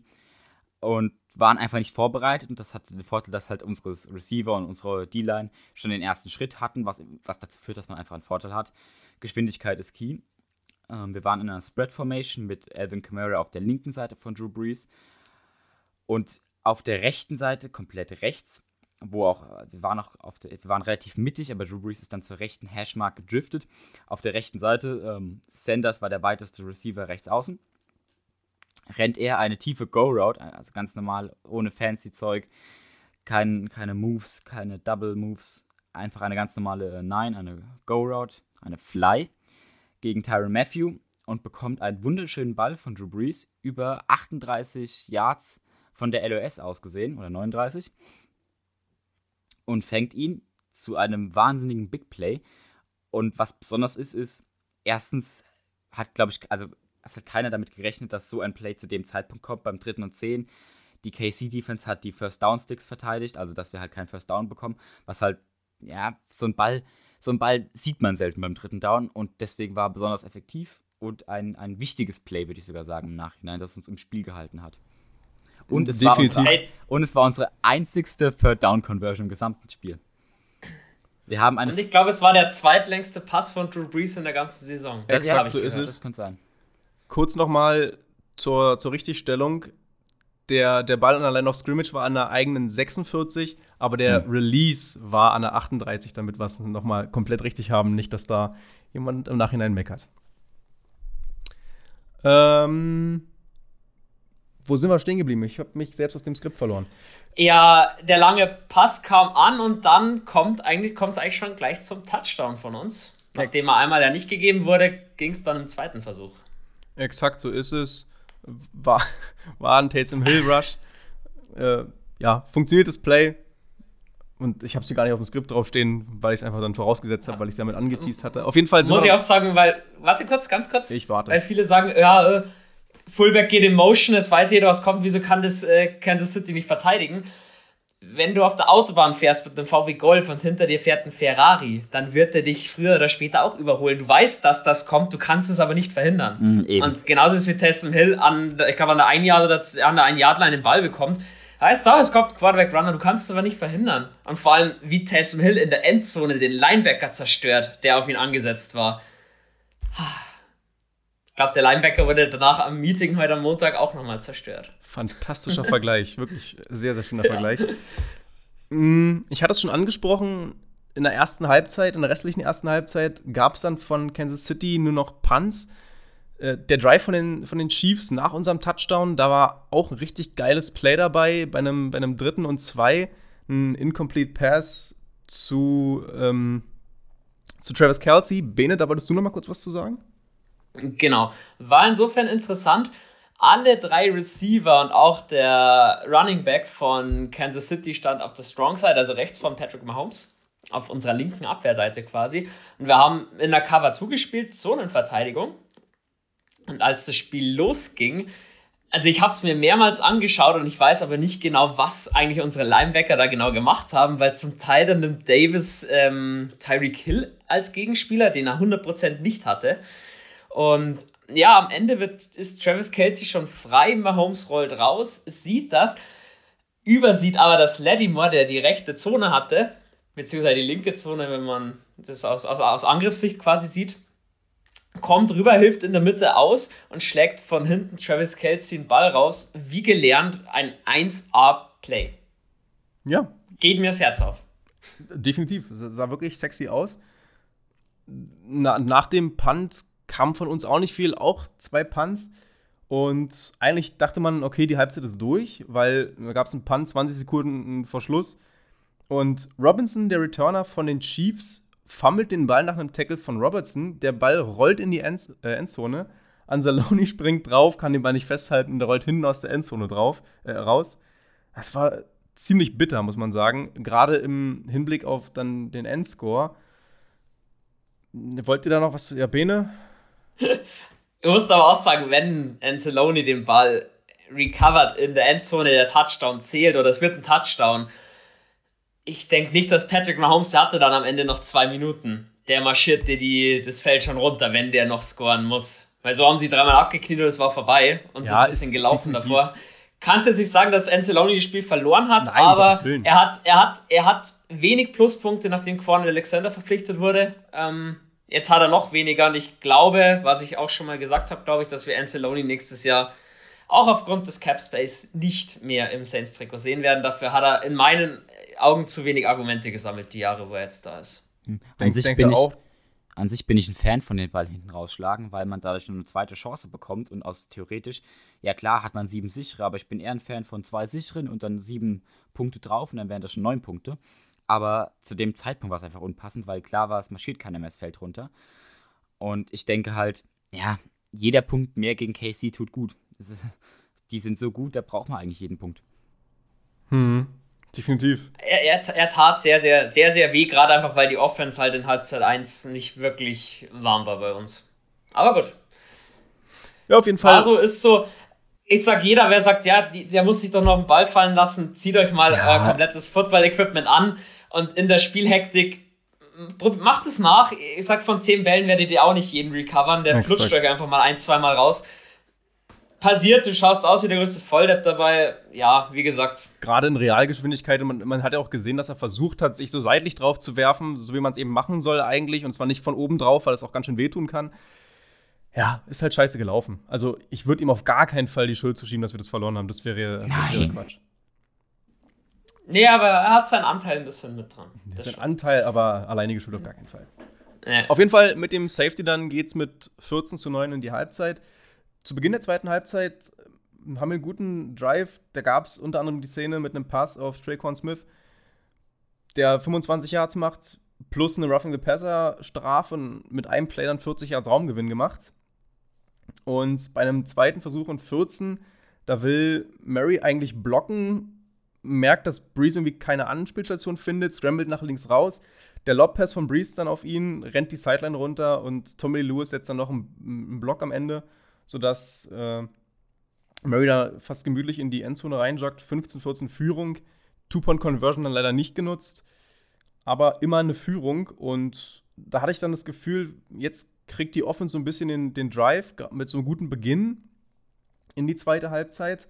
und waren einfach nicht vorbereitet. Und das hatte den Vorteil, dass halt unsere Receiver und unsere D-Line schon den ersten Schritt hatten, was, was dazu führt, dass man einfach einen Vorteil hat. Geschwindigkeit ist key. Ähm, wir waren in einer Spread-Formation mit Alvin Kamara auf der linken Seite von Drew Brees. Und auf der rechten Seite, komplett rechts, wo auch, wir waren auch auf der, wir waren relativ mittig, aber Drew Brees ist dann zur rechten Hashmark gedriftet. Auf der rechten Seite, ähm, Sanders war der weiteste Receiver rechts außen rennt er eine tiefe Go-Route, also ganz normal, ohne fancy Zeug, kein, keine Moves, keine Double Moves, einfach eine ganz normale 9, eine Go-Route, eine Fly gegen Tyron Matthew und bekommt einen wunderschönen Ball von Drew Brees über 38 Yards von der LOS ausgesehen, oder 39, und fängt ihn zu einem wahnsinnigen Big Play. Und was besonders ist, ist, erstens hat, glaube ich, also es hat keiner damit gerechnet, dass so ein Play zu dem Zeitpunkt kommt, beim dritten und zehn. Die KC-Defense hat die First Down Sticks verteidigt, also dass wir halt keinen First Down bekommen, was halt, ja, so ein Ball, so ein Ball sieht man selten beim dritten Down und deswegen war besonders effektiv und ein, ein wichtiges Play, würde ich sogar sagen, im Nachhinein, das uns im Spiel gehalten hat. Und es, war unsere, und es war unsere einzigste Third Down Conversion im gesamten Spiel. Wir haben eine und ich glaube, es war der zweitlängste Pass von Drew Brees in der ganzen Saison. Exakt, so ist es. Das kann sein. Kurz nochmal zur, zur Richtigstellung. Der, der Ball an der Line of Scrimmage war an der eigenen 46, aber der hm. Release war an der 38, damit wir es nochmal komplett richtig haben. Nicht, dass da jemand im Nachhinein meckert. Ähm, wo sind wir stehen geblieben? Ich habe mich selbst auf dem Skript verloren. Ja, der lange Pass kam an und dann kommt eigentlich kommt es eigentlich schon gleich zum Touchdown von uns. Nachdem er einmal ja nicht gegeben wurde, ging es dann im zweiten Versuch. Exakt so ist es. War, war ein Taysom Hill Rush. Äh, ja, funktioniertes Play. Und ich habe es hier gar nicht auf dem Skript draufstehen, weil ich es einfach dann vorausgesetzt habe, weil ich es damit angeteased hatte. Auf jeden Fall Muss ich auch sagen, weil, warte kurz, ganz kurz. Ich warte. Weil viele sagen, ja, äh, Fullback geht in Motion, es weiß jeder, was kommt, wieso kann das äh, Kansas City nicht verteidigen? Wenn du auf der Autobahn fährst mit einem VW Golf und hinter dir fährt ein Ferrari, dann wird er dich früher oder später auch überholen. Du weißt, dass das kommt, du kannst es aber nicht verhindern. Mm, und genauso ist es wie Taysom Hill an, ich glaube, an der ein Jahr oder an der ein Yardline den Ball bekommt. Heißt da, es kommt Quarterback Runner, du kannst es aber nicht verhindern. Und vor allem, wie Taysom Hill in der Endzone den Linebacker zerstört, der auf ihn angesetzt war. Ich glaube, der Linebacker wurde danach am Meeting heute am Montag auch nochmal zerstört. Fantastischer Vergleich, wirklich sehr, sehr schöner ja. Vergleich. Mm, ich hatte es schon angesprochen, in der ersten Halbzeit, in der restlichen ersten Halbzeit gab es dann von Kansas City nur noch Punts. Äh, der Drive von den, von den Chiefs nach unserem Touchdown, da war auch ein richtig geiles Play dabei, bei einem, bei einem dritten und zwei, ein Incomplete Pass zu, ähm, zu Travis Kelsey. Bene, da wolltest du noch mal kurz was zu sagen? Genau. War insofern interessant. Alle drei Receiver und auch der Running Back von Kansas City stand auf der Strong Side, also rechts von Patrick Mahomes, auf unserer linken Abwehrseite quasi. Und wir haben in der Cover 2 gespielt, Zonenverteidigung. Und als das Spiel losging, also ich habe es mir mehrmals angeschaut und ich weiß aber nicht genau, was eigentlich unsere Linebacker da genau gemacht haben, weil zum Teil dann nimmt Davis ähm, Tyreek Hill als Gegenspieler, den er 100% nicht hatte. Und ja, am Ende wird, ist Travis Kelsey schon frei, Mahomes rollt raus, sieht das, übersieht aber, dass Lattimore, der die rechte Zone hatte, beziehungsweise die linke Zone, wenn man das aus, aus, aus Angriffssicht quasi sieht, kommt rüber, hilft in der Mitte aus und schlägt von hinten Travis Kelsey einen Ball raus. Wie gelernt, ein 1A-Play. Ja. Geht mir das Herz auf. Definitiv. Sah wirklich sexy aus. Na, nach dem Punt kam von uns auch nicht viel, auch zwei Punts. Und eigentlich dachte man, okay, die Halbzeit ist durch, weil da gab es einen Punt, 20 Sekunden vor Schluss. Und Robinson, der Returner von den Chiefs, fummelt den Ball nach einem Tackle von Robertson. Der Ball rollt in die End äh, Endzone. Anzaloni springt drauf, kann den Ball nicht festhalten, der rollt hinten aus der Endzone drauf, äh, raus. Das war ziemlich bitter, muss man sagen. Gerade im Hinblick auf dann den Endscore. Wollt ihr da noch was? Ja, Bene? Ich muss aber auch sagen, wenn Anzaloni den Ball recovered in der Endzone, der Touchdown zählt oder es wird ein Touchdown. Ich denke nicht, dass Patrick Mahomes, der hatte dann am Ende noch zwei Minuten. Der marschierte die, das Feld schon runter, wenn der noch scoren muss. Weil so haben sie dreimal abgekniet und es war vorbei und ja, sind ein bisschen gelaufen definitiv. davor. Kannst jetzt nicht sagen, dass Anceloni das Spiel verloren hat, Nein, aber er hat, er, hat, er hat wenig Pluspunkte, nachdem Quan Alexander verpflichtet wurde. Ähm, jetzt hat er noch weniger und ich glaube, was ich auch schon mal gesagt habe, glaube ich, dass wir Anceloni nächstes Jahr auch aufgrund des Cap Space nicht mehr im Saints-Trikot sehen werden. Dafür hat er in meinen Augen zu wenig Argumente gesammelt, die Jahre, wo er jetzt da ist. Hm. An, sich bin ich, an sich bin ich ein Fan von den Ball hinten rausschlagen, weil man dadurch nur eine zweite Chance bekommt und aus theoretisch, ja klar, hat man sieben sichere, aber ich bin eher ein Fan von zwei sicheren und dann sieben Punkte drauf und dann wären das schon neun Punkte. Aber zu dem Zeitpunkt war es einfach unpassend, weil klar war, es marschiert keiner mehr, es fällt runter. Und ich denke halt, ja, jeder Punkt mehr gegen KC tut gut. Ist, die sind so gut, da braucht man eigentlich jeden Punkt. Hm, definitiv. Er, er, er, tat sehr, sehr, sehr, sehr weh, gerade einfach, weil die Offense halt in Halbzeit 1 nicht wirklich warm war bei uns. Aber gut. Ja, auf jeden Fall. Also ist so, ich sag jeder, wer sagt, ja, die, der muss sich doch noch auf den Ball fallen lassen, zieht euch mal ja. äh, komplettes Football-Equipment an und in der Spielhektik macht es nach. Ich sag, von 10 Bällen werdet ihr auch nicht jeden recovern. Der Exakt. flutscht euch einfach mal ein, zweimal raus passiert, du schaust aus wie der größte Volldepp dabei. Ja, wie gesagt. Gerade in Realgeschwindigkeit, man, man hat ja auch gesehen, dass er versucht hat, sich so seitlich drauf zu werfen, so wie man es eben machen soll eigentlich. Und zwar nicht von oben drauf, weil das auch ganz schön wehtun kann. Ja, ist halt scheiße gelaufen. Also ich würde ihm auf gar keinen Fall die Schuld zuschieben, dass wir das verloren haben. Das wäre, das wäre Quatsch. Nee, aber er hat seinen Anteil ein bisschen mit dran. Sein Anteil, aber alleinige Schuld auf gar keinen Fall. Nee. Auf jeden Fall mit dem Safety dann geht es mit 14 zu 9 in die Halbzeit zu Beginn der zweiten Halbzeit äh, haben wir einen guten Drive. Da gab es unter anderem die Szene mit einem Pass auf Traquan Smith, der 25 Yards macht, plus eine Roughing the Passer Strafe und mit einem Play dann 40 Yards Raumgewinn gemacht. Und bei einem zweiten Versuch und 14, da will Murray eigentlich blocken, merkt, dass Breeze irgendwie keine Anspielstation findet, scrambled nach links raus. Der Lobpass von Breeze dann auf ihn, rennt die Sideline runter und Tommy Lewis setzt dann noch einen, einen Block am Ende sodass äh, Murray da fast gemütlich in die Endzone reinjoggt. 15-14 Führung. Two-Point-Conversion dann leider nicht genutzt, aber immer eine Führung. Und da hatte ich dann das Gefühl, jetzt kriegt die Offense so ein bisschen den, den Drive mit so einem guten Beginn in die zweite Halbzeit.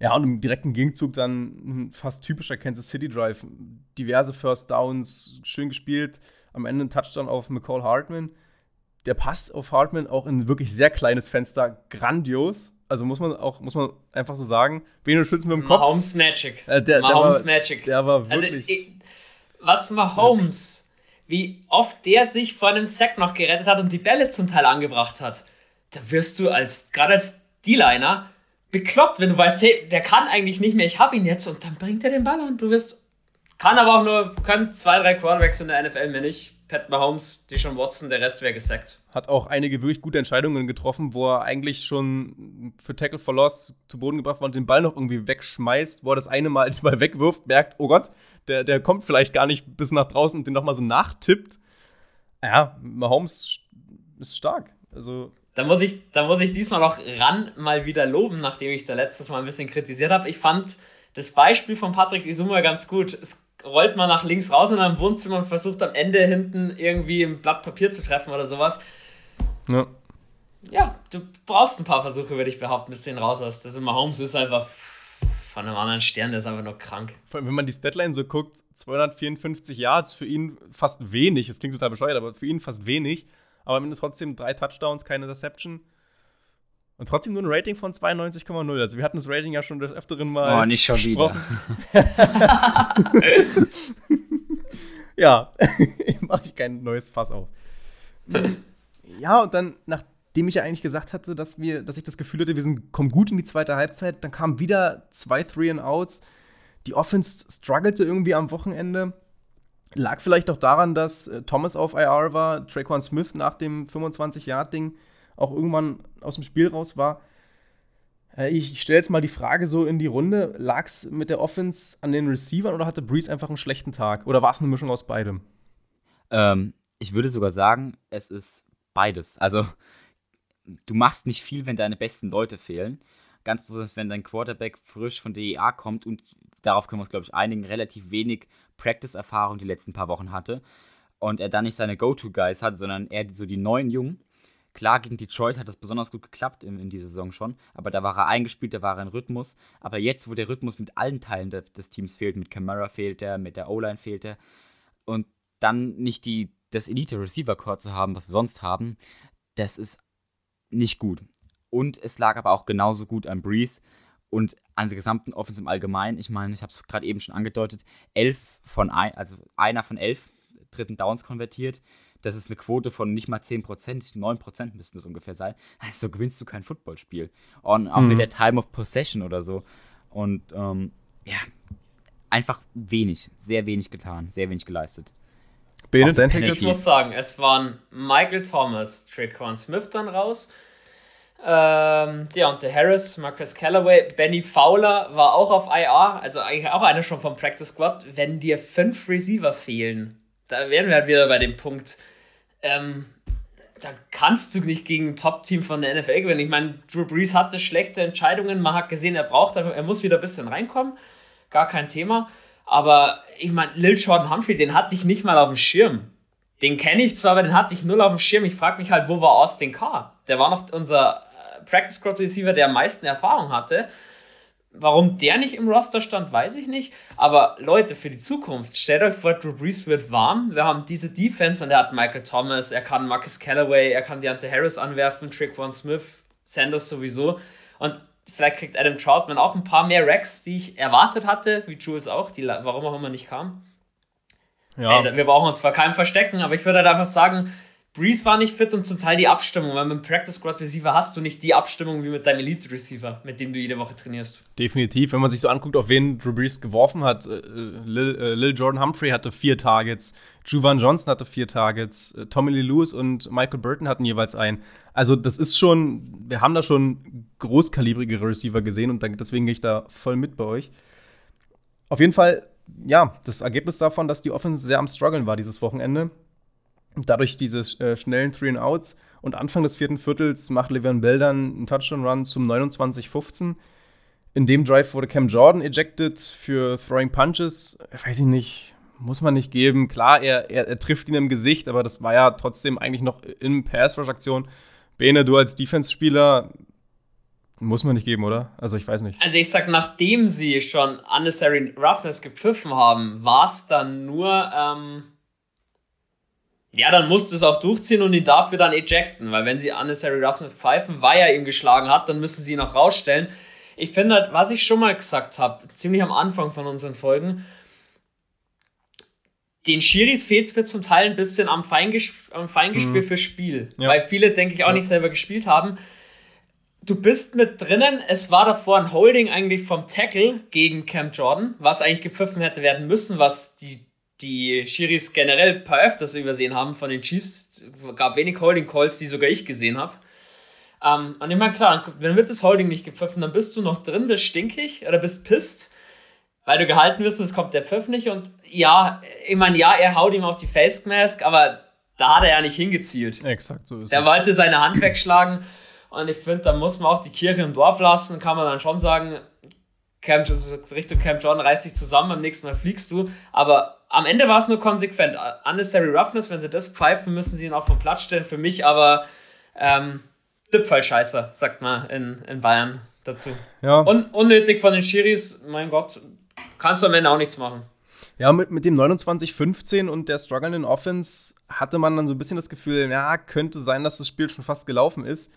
Ja, und im direkten Gegenzug dann ein fast typischer Kansas City Drive. Diverse First Downs, schön gespielt. Am Ende ein Touchdown auf McCall Hartman der passt auf Hartman auch in ein wirklich sehr kleines Fenster grandios. Also muss man auch, muss man einfach so sagen. Wen schützen wir im Kopf? Mahomes Magic. Äh, der, Mahomes der war, Magic. Der war also, wirklich. Also, was Mahomes, wie oft der sich vor einem Sack noch gerettet hat und die Bälle zum Teil angebracht hat, da wirst du als, gerade als D-Liner, bekloppt, wenn du weißt, hey, der kann eigentlich nicht mehr, ich hab ihn jetzt und dann bringt er den Ball an. Du wirst, kann aber auch nur, können zwei, drei Quarterbacks in der NFL mehr nicht. Pat Mahomes, Deshaun Watson, der Rest wäre gesackt. Hat auch einige wirklich gute Entscheidungen getroffen, wo er eigentlich schon für Tackle for Loss zu Boden gebracht war und den Ball noch irgendwie wegschmeißt, wo er das eine Mal den Ball wegwirft, merkt, oh Gott, der, der kommt vielleicht gar nicht bis nach draußen und den nochmal so nachtippt. Ja, Mahomes ist stark. Also. Da muss, ich, da muss ich diesmal auch ran mal wieder loben, nachdem ich da letztes Mal ein bisschen kritisiert habe. Ich fand das Beispiel von Patrick Isuma ganz gut. Es rollt man nach links raus in einem Wohnzimmer und versucht am Ende hinten irgendwie ein Blatt Papier zu treffen oder sowas. Ja. Ja, du brauchst ein paar Versuche, würde ich behaupten, bis du ihn raus hast. Also Mahomes ist einfach von einem anderen Stern, der ist einfach nur krank. Vor allem, wenn man die Statline so guckt, 254 Yards, für ihn fast wenig. Das klingt total bescheuert, aber für ihn fast wenig. Aber trotzdem drei Touchdowns, keine Interception. Und trotzdem nur ein Rating von 92,0. Also wir hatten das Rating ja schon des Öfteren mal. Oh, nicht schon wieder. ja, mache ich kein neues Fass auf. Ja, und dann, nachdem ich ja eigentlich gesagt hatte, dass wir, dass ich das Gefühl hatte, wir sind, kommen gut in die zweite Halbzeit, dann kamen wieder zwei Three and Outs. Die Offense struggelte irgendwie am Wochenende. Lag vielleicht auch daran, dass äh, Thomas auf IR war, Traquan Smith nach dem 25-Yard-Ding auch irgendwann aus dem Spiel raus war. Äh, ich stelle jetzt mal die Frage so in die Runde: Lag es mit der Offense an den Receivern oder hatte Breeze einfach einen schlechten Tag? Oder war es eine Mischung aus beidem? Ähm, ich würde sogar sagen, es ist beides. Also, du machst nicht viel, wenn deine besten Leute fehlen. Ganz besonders, wenn dein Quarterback frisch von DEA kommt und darauf können wir uns, glaube ich, einigen, relativ wenig Practice-Erfahrung die letzten paar Wochen hatte. Und er dann nicht seine Go-To-Guys hat, sondern eher so die neuen Jungen. Klar, gegen Detroit hat das besonders gut geklappt in, in dieser Saison schon, aber da war er eingespielt, da war er in Rhythmus. Aber jetzt, wo der Rhythmus mit allen Teilen de, des Teams fehlt, mit Camara fehlt er, mit der O-Line fehlt er, und dann nicht die, das Elite-Receiver-Core zu haben, was wir sonst haben, das ist nicht gut. Und es lag aber auch genauso gut an Breeze und an der gesamten Offense im Allgemeinen. Ich meine, ich habe es gerade eben schon angedeutet, elf von ein, also einer von elf dritten Downs konvertiert. Das ist eine Quote von nicht mal 10%, 9% müssten es ungefähr sein. Also so gewinnst du kein Footballspiel. Und auch mhm. mit der Time of Possession oder so. Und ähm, ja, einfach wenig, sehr wenig getan, sehr wenig geleistet. Bene, dein Ich muss sagen, es waren Michael Thomas, Traquan Smith dann raus, ähm, Deontay Harris, Marcus Callaway, Benny Fowler war auch auf IR, also eigentlich auch einer schon vom Practice Squad. Wenn dir fünf Receiver fehlen, da wären wir halt wieder bei dem Punkt, ähm, da kannst du nicht gegen ein Top-Team von der NFL gewinnen. Ich meine, Drew Brees hatte schlechte Entscheidungen, man hat gesehen, er braucht er muss wieder ein bisschen reinkommen, gar kein Thema. Aber ich meine, Lil Jordan Humphrey, den hatte ich nicht mal auf dem Schirm. Den kenne ich zwar, aber den hatte ich null auf dem Schirm. Ich frage mich halt, wo war Austin Carr? Der war noch unser Practice Squad Receiver, der am meisten Erfahrung hatte. Warum der nicht im Roster stand, weiß ich nicht. Aber Leute, für die Zukunft, stellt euch vor, Drew Brees wird warm. Wir haben diese Defense und er hat Michael Thomas, er kann Marcus Callaway, er kann Deontay Harris anwerfen, Trick Von Smith, Sanders sowieso. Und vielleicht kriegt Adam Troutman auch ein paar mehr Racks, die ich erwartet hatte, wie Jules auch, die warum auch immer nicht kam. Ja. Ey, wir brauchen uns vor keinem verstecken, aber ich würde halt einfach sagen, Breeze war nicht fit und zum Teil die Abstimmung, weil mit dem Practice Squad Receiver hast du nicht die Abstimmung wie mit deinem Elite Receiver, mit dem du jede Woche trainierst. Definitiv, wenn man sich so anguckt, auf wen Drew Brees geworfen hat. Äh, Lil, äh, Lil, Jordan Humphrey hatte vier Targets, Juvan Johnson hatte vier Targets, äh, Tommy Lee Lewis und Michael Burton hatten jeweils einen. Also das ist schon, wir haben da schon großkalibrigere Receiver gesehen und deswegen gehe ich da voll mit bei euch. Auf jeden Fall, ja, das Ergebnis davon, dass die Offense sehr am struggeln war dieses Wochenende dadurch diese äh, schnellen Three and Outs und Anfang des vierten Viertels macht Levan Bell dann einen Touchdown-Run zum 29-15. In dem Drive wurde Cam Jordan ejected für Throwing Punches. Weiß ich nicht, muss man nicht geben. Klar, er, er, er trifft ihn im Gesicht, aber das war ja trotzdem eigentlich noch in Pass-Rush-Aktion. Bene, du als Defense-Spieler, muss man nicht geben, oder? Also ich weiß nicht. Also ich sag, nachdem sie schon Unnecessary Roughness gepfiffen haben, war es dann nur ähm, ja, dann musst du es auch durchziehen und ihn dafür dann ejecten, weil wenn sie Unnecessary Roughness pfeifen, weil er ihn geschlagen hat, dann müssen sie ihn auch rausstellen. Ich finde halt, was ich schon mal gesagt habe, ziemlich am Anfang von unseren Folgen, den Schiris fehlt es mir zum Teil ein bisschen am, Feinges am Feingespür mhm. fürs Spiel, ja. weil viele, denke ich, auch ja. nicht selber gespielt haben. Du bist mit drinnen, es war davor ein Holding eigentlich vom Tackle gegen Cam Jordan, was eigentlich gepfiffen hätte werden müssen, was die die Schiris generell ein paar öfters übersehen haben von den Chiefs. gab wenig Holding Calls, die sogar ich gesehen habe. Ähm, und ich meine, klar, wenn wird das Holding nicht gepfiffen, dann bist du noch drin, bist stinkig oder bist pisst, weil du gehalten wirst und es kommt der Pfiff nicht. Und ja, ich meine, ja, er haut ihm auf die Face Mask, aber da hat er ja nicht hingezielt. Exakt, so ist er. Er wollte seine Hand wegschlagen und ich finde, da muss man auch die Kirche im Dorf lassen, kann man dann schon sagen, Cam, Richtung Cam Jordan reißt dich zusammen, beim nächsten Mal fliegst du, aber am Ende war es nur konsequent. Unnecessary Roughness, wenn sie das pfeifen, müssen sie ihn auch vom Platz stellen. Für mich aber ähm, Düpfall-Scheißer, sagt man in, in Bayern dazu. Ja. Un unnötig von den Schiris, mein Gott, kannst du am Ende auch nichts machen. Ja, mit, mit dem 29-15 und der strugglenden Offense hatte man dann so ein bisschen das Gefühl, ja, könnte sein, dass das Spiel schon fast gelaufen ist.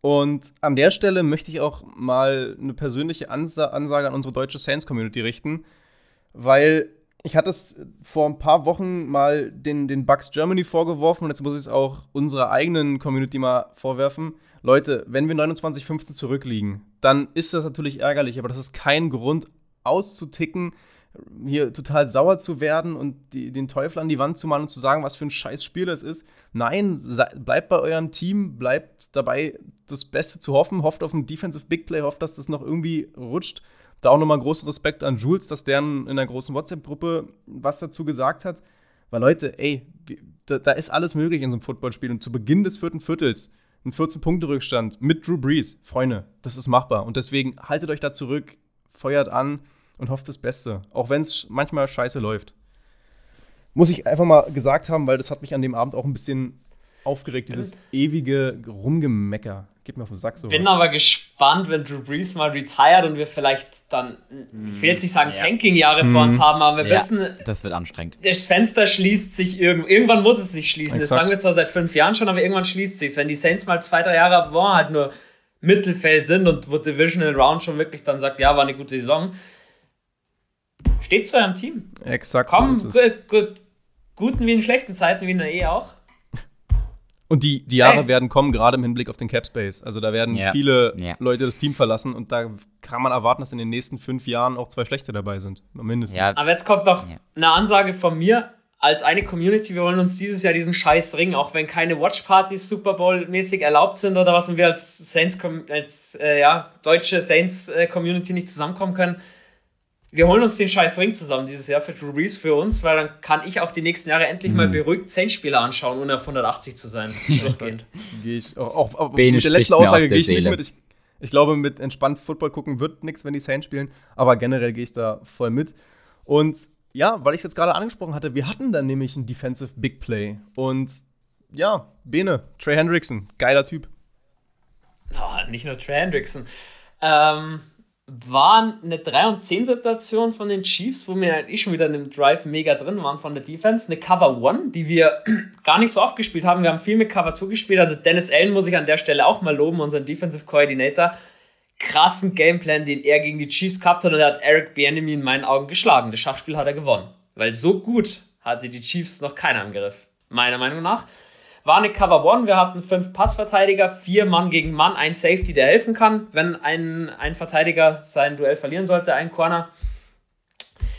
Und an der Stelle möchte ich auch mal eine persönliche Ansa Ansage an unsere deutsche Saints-Community richten, weil ich hatte es vor ein paar Wochen mal den, den Bugs Germany vorgeworfen und jetzt muss ich es auch unserer eigenen Community mal vorwerfen. Leute, wenn wir 29-15 zurückliegen, dann ist das natürlich ärgerlich, aber das ist kein Grund auszuticken, hier total sauer zu werden und die, den Teufel an die Wand zu malen und zu sagen, was für ein scheiß Spiel das ist. Nein, bleibt bei eurem Team, bleibt dabei, das Beste zu hoffen, hofft auf ein Defensive Big Play, hofft, dass das noch irgendwie rutscht. Da auch nochmal großen Respekt an Jules, dass der in einer großen WhatsApp-Gruppe was dazu gesagt hat. Weil Leute, ey, da, da ist alles möglich in so einem Footballspiel. Und zu Beginn des vierten Viertels ein 14-Punkte-Rückstand mit Drew Brees, Freunde, das ist machbar. Und deswegen haltet euch da zurück, feuert an und hofft das Beste. Auch wenn es manchmal scheiße läuft. Muss ich einfach mal gesagt haben, weil das hat mich an dem Abend auch ein bisschen aufgeregt, dieses ewige Rumgemecker. Geht mir auf den Sack so. Bin aber gespannt, wenn Drew Brees mal retired und wir vielleicht dann, ich will jetzt nicht sagen ja. Tanking-Jahre mm. vor uns mhm. haben, aber wir ja, wissen. Das wird anstrengend. Das Fenster schließt sich irgendwann. Irgendwann muss es sich schließen. Exakt. Das sagen wir zwar seit fünf Jahren schon, aber irgendwann schließt sich Wenn die Saints mal zwei, drei Jahre boah, halt nur Mittelfeld sind und wo Divisional Round schon wirklich dann sagt, ja, war eine gute Saison. Steht zu eurem Team. Exakt. Komm, so guten wie in schlechten Zeiten, wie in der Ehe auch. Und die, die Jahre hey. werden kommen, gerade im Hinblick auf den Cap Space. Also da werden yeah. viele yeah. Leute das Team verlassen und da kann man erwarten, dass in den nächsten fünf Jahren auch zwei schlechte dabei sind. Mindestens. Ja. Aber jetzt kommt noch ja. eine Ansage von mir als eine Community. Wir wollen uns dieses Jahr diesen scheiß Ring, auch wenn keine Watchpartys Super Bowl-mäßig erlaubt sind oder was und wir als Saints, als äh, ja, deutsche Saints-Community äh, nicht zusammenkommen können wir holen uns den scheiß Ring zusammen dieses Jahr für Drew Brees für uns, weil dann kann ich auch die nächsten Jahre endlich mhm. mal beruhigt Saints-Spieler anschauen, ohne auf 180 zu sein. gehe ich auch, auch mit der letzten Aussage gehe ich nicht mit. Ich, ich, glaube, mit entspannt Football gucken wird nichts, wenn die Saints spielen, aber generell gehe ich da voll mit. Und ja, weil ich es jetzt gerade angesprochen hatte, wir hatten dann nämlich ein Defensive Big Play. Und ja, Bene, Trey Hendrickson, geiler Typ. Oh, nicht nur Trey Hendrickson. Ähm, war eine 3 und 10 Situation von den Chiefs, wo wir halt eh schon wieder in dem Drive mega drin waren von der Defense. Eine Cover 1, die wir gar nicht so oft gespielt haben. Wir haben viel mit Cover 2 gespielt. Also Dennis Allen muss ich an der Stelle auch mal loben, unseren Defensive Coordinator. Krassen Gameplan, den er gegen die Chiefs gehabt hat und er hat Eric Bieniemy in meinen Augen geschlagen. Das Schachspiel hat er gewonnen. Weil so gut hat sie die Chiefs noch keiner im Griff. Meiner Meinung nach. War eine Cover One. Wir hatten fünf Passverteidiger, vier Mann gegen Mann, ein Safety, der helfen kann, wenn ein, ein Verteidiger sein Duell verlieren sollte, ein Corner.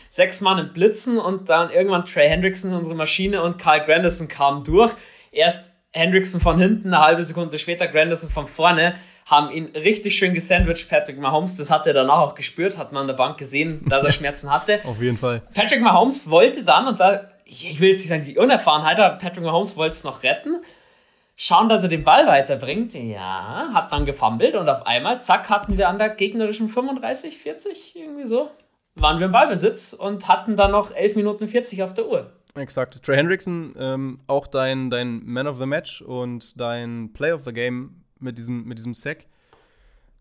Sechs Mann im Blitzen und dann irgendwann Trey Hendrickson, unsere Maschine, und Carl Grandison kamen durch. Erst Hendrickson von hinten, eine halbe Sekunde später Grandison von vorne, haben ihn richtig schön gesandwiched. Patrick Mahomes, das hat er danach auch gespürt, hat man an der Bank gesehen, dass er Schmerzen hatte. Auf jeden Fall. Patrick Mahomes wollte dann, und da ich will jetzt nicht sagen, die Unerfahrenheit, aber Patrick Mahomes wollte es noch retten. Schauen, dass er den Ball weiterbringt. Ja, hat dann gefummelt und auf einmal, zack, hatten wir an der gegnerischen 35, 40, irgendwie so, waren wir im Ballbesitz und hatten dann noch 11 Minuten 40 auf der Uhr. Exakt. Trey Hendrickson, ähm, auch dein, dein Man of the Match und dein Play of the Game mit diesem, mit diesem Sack.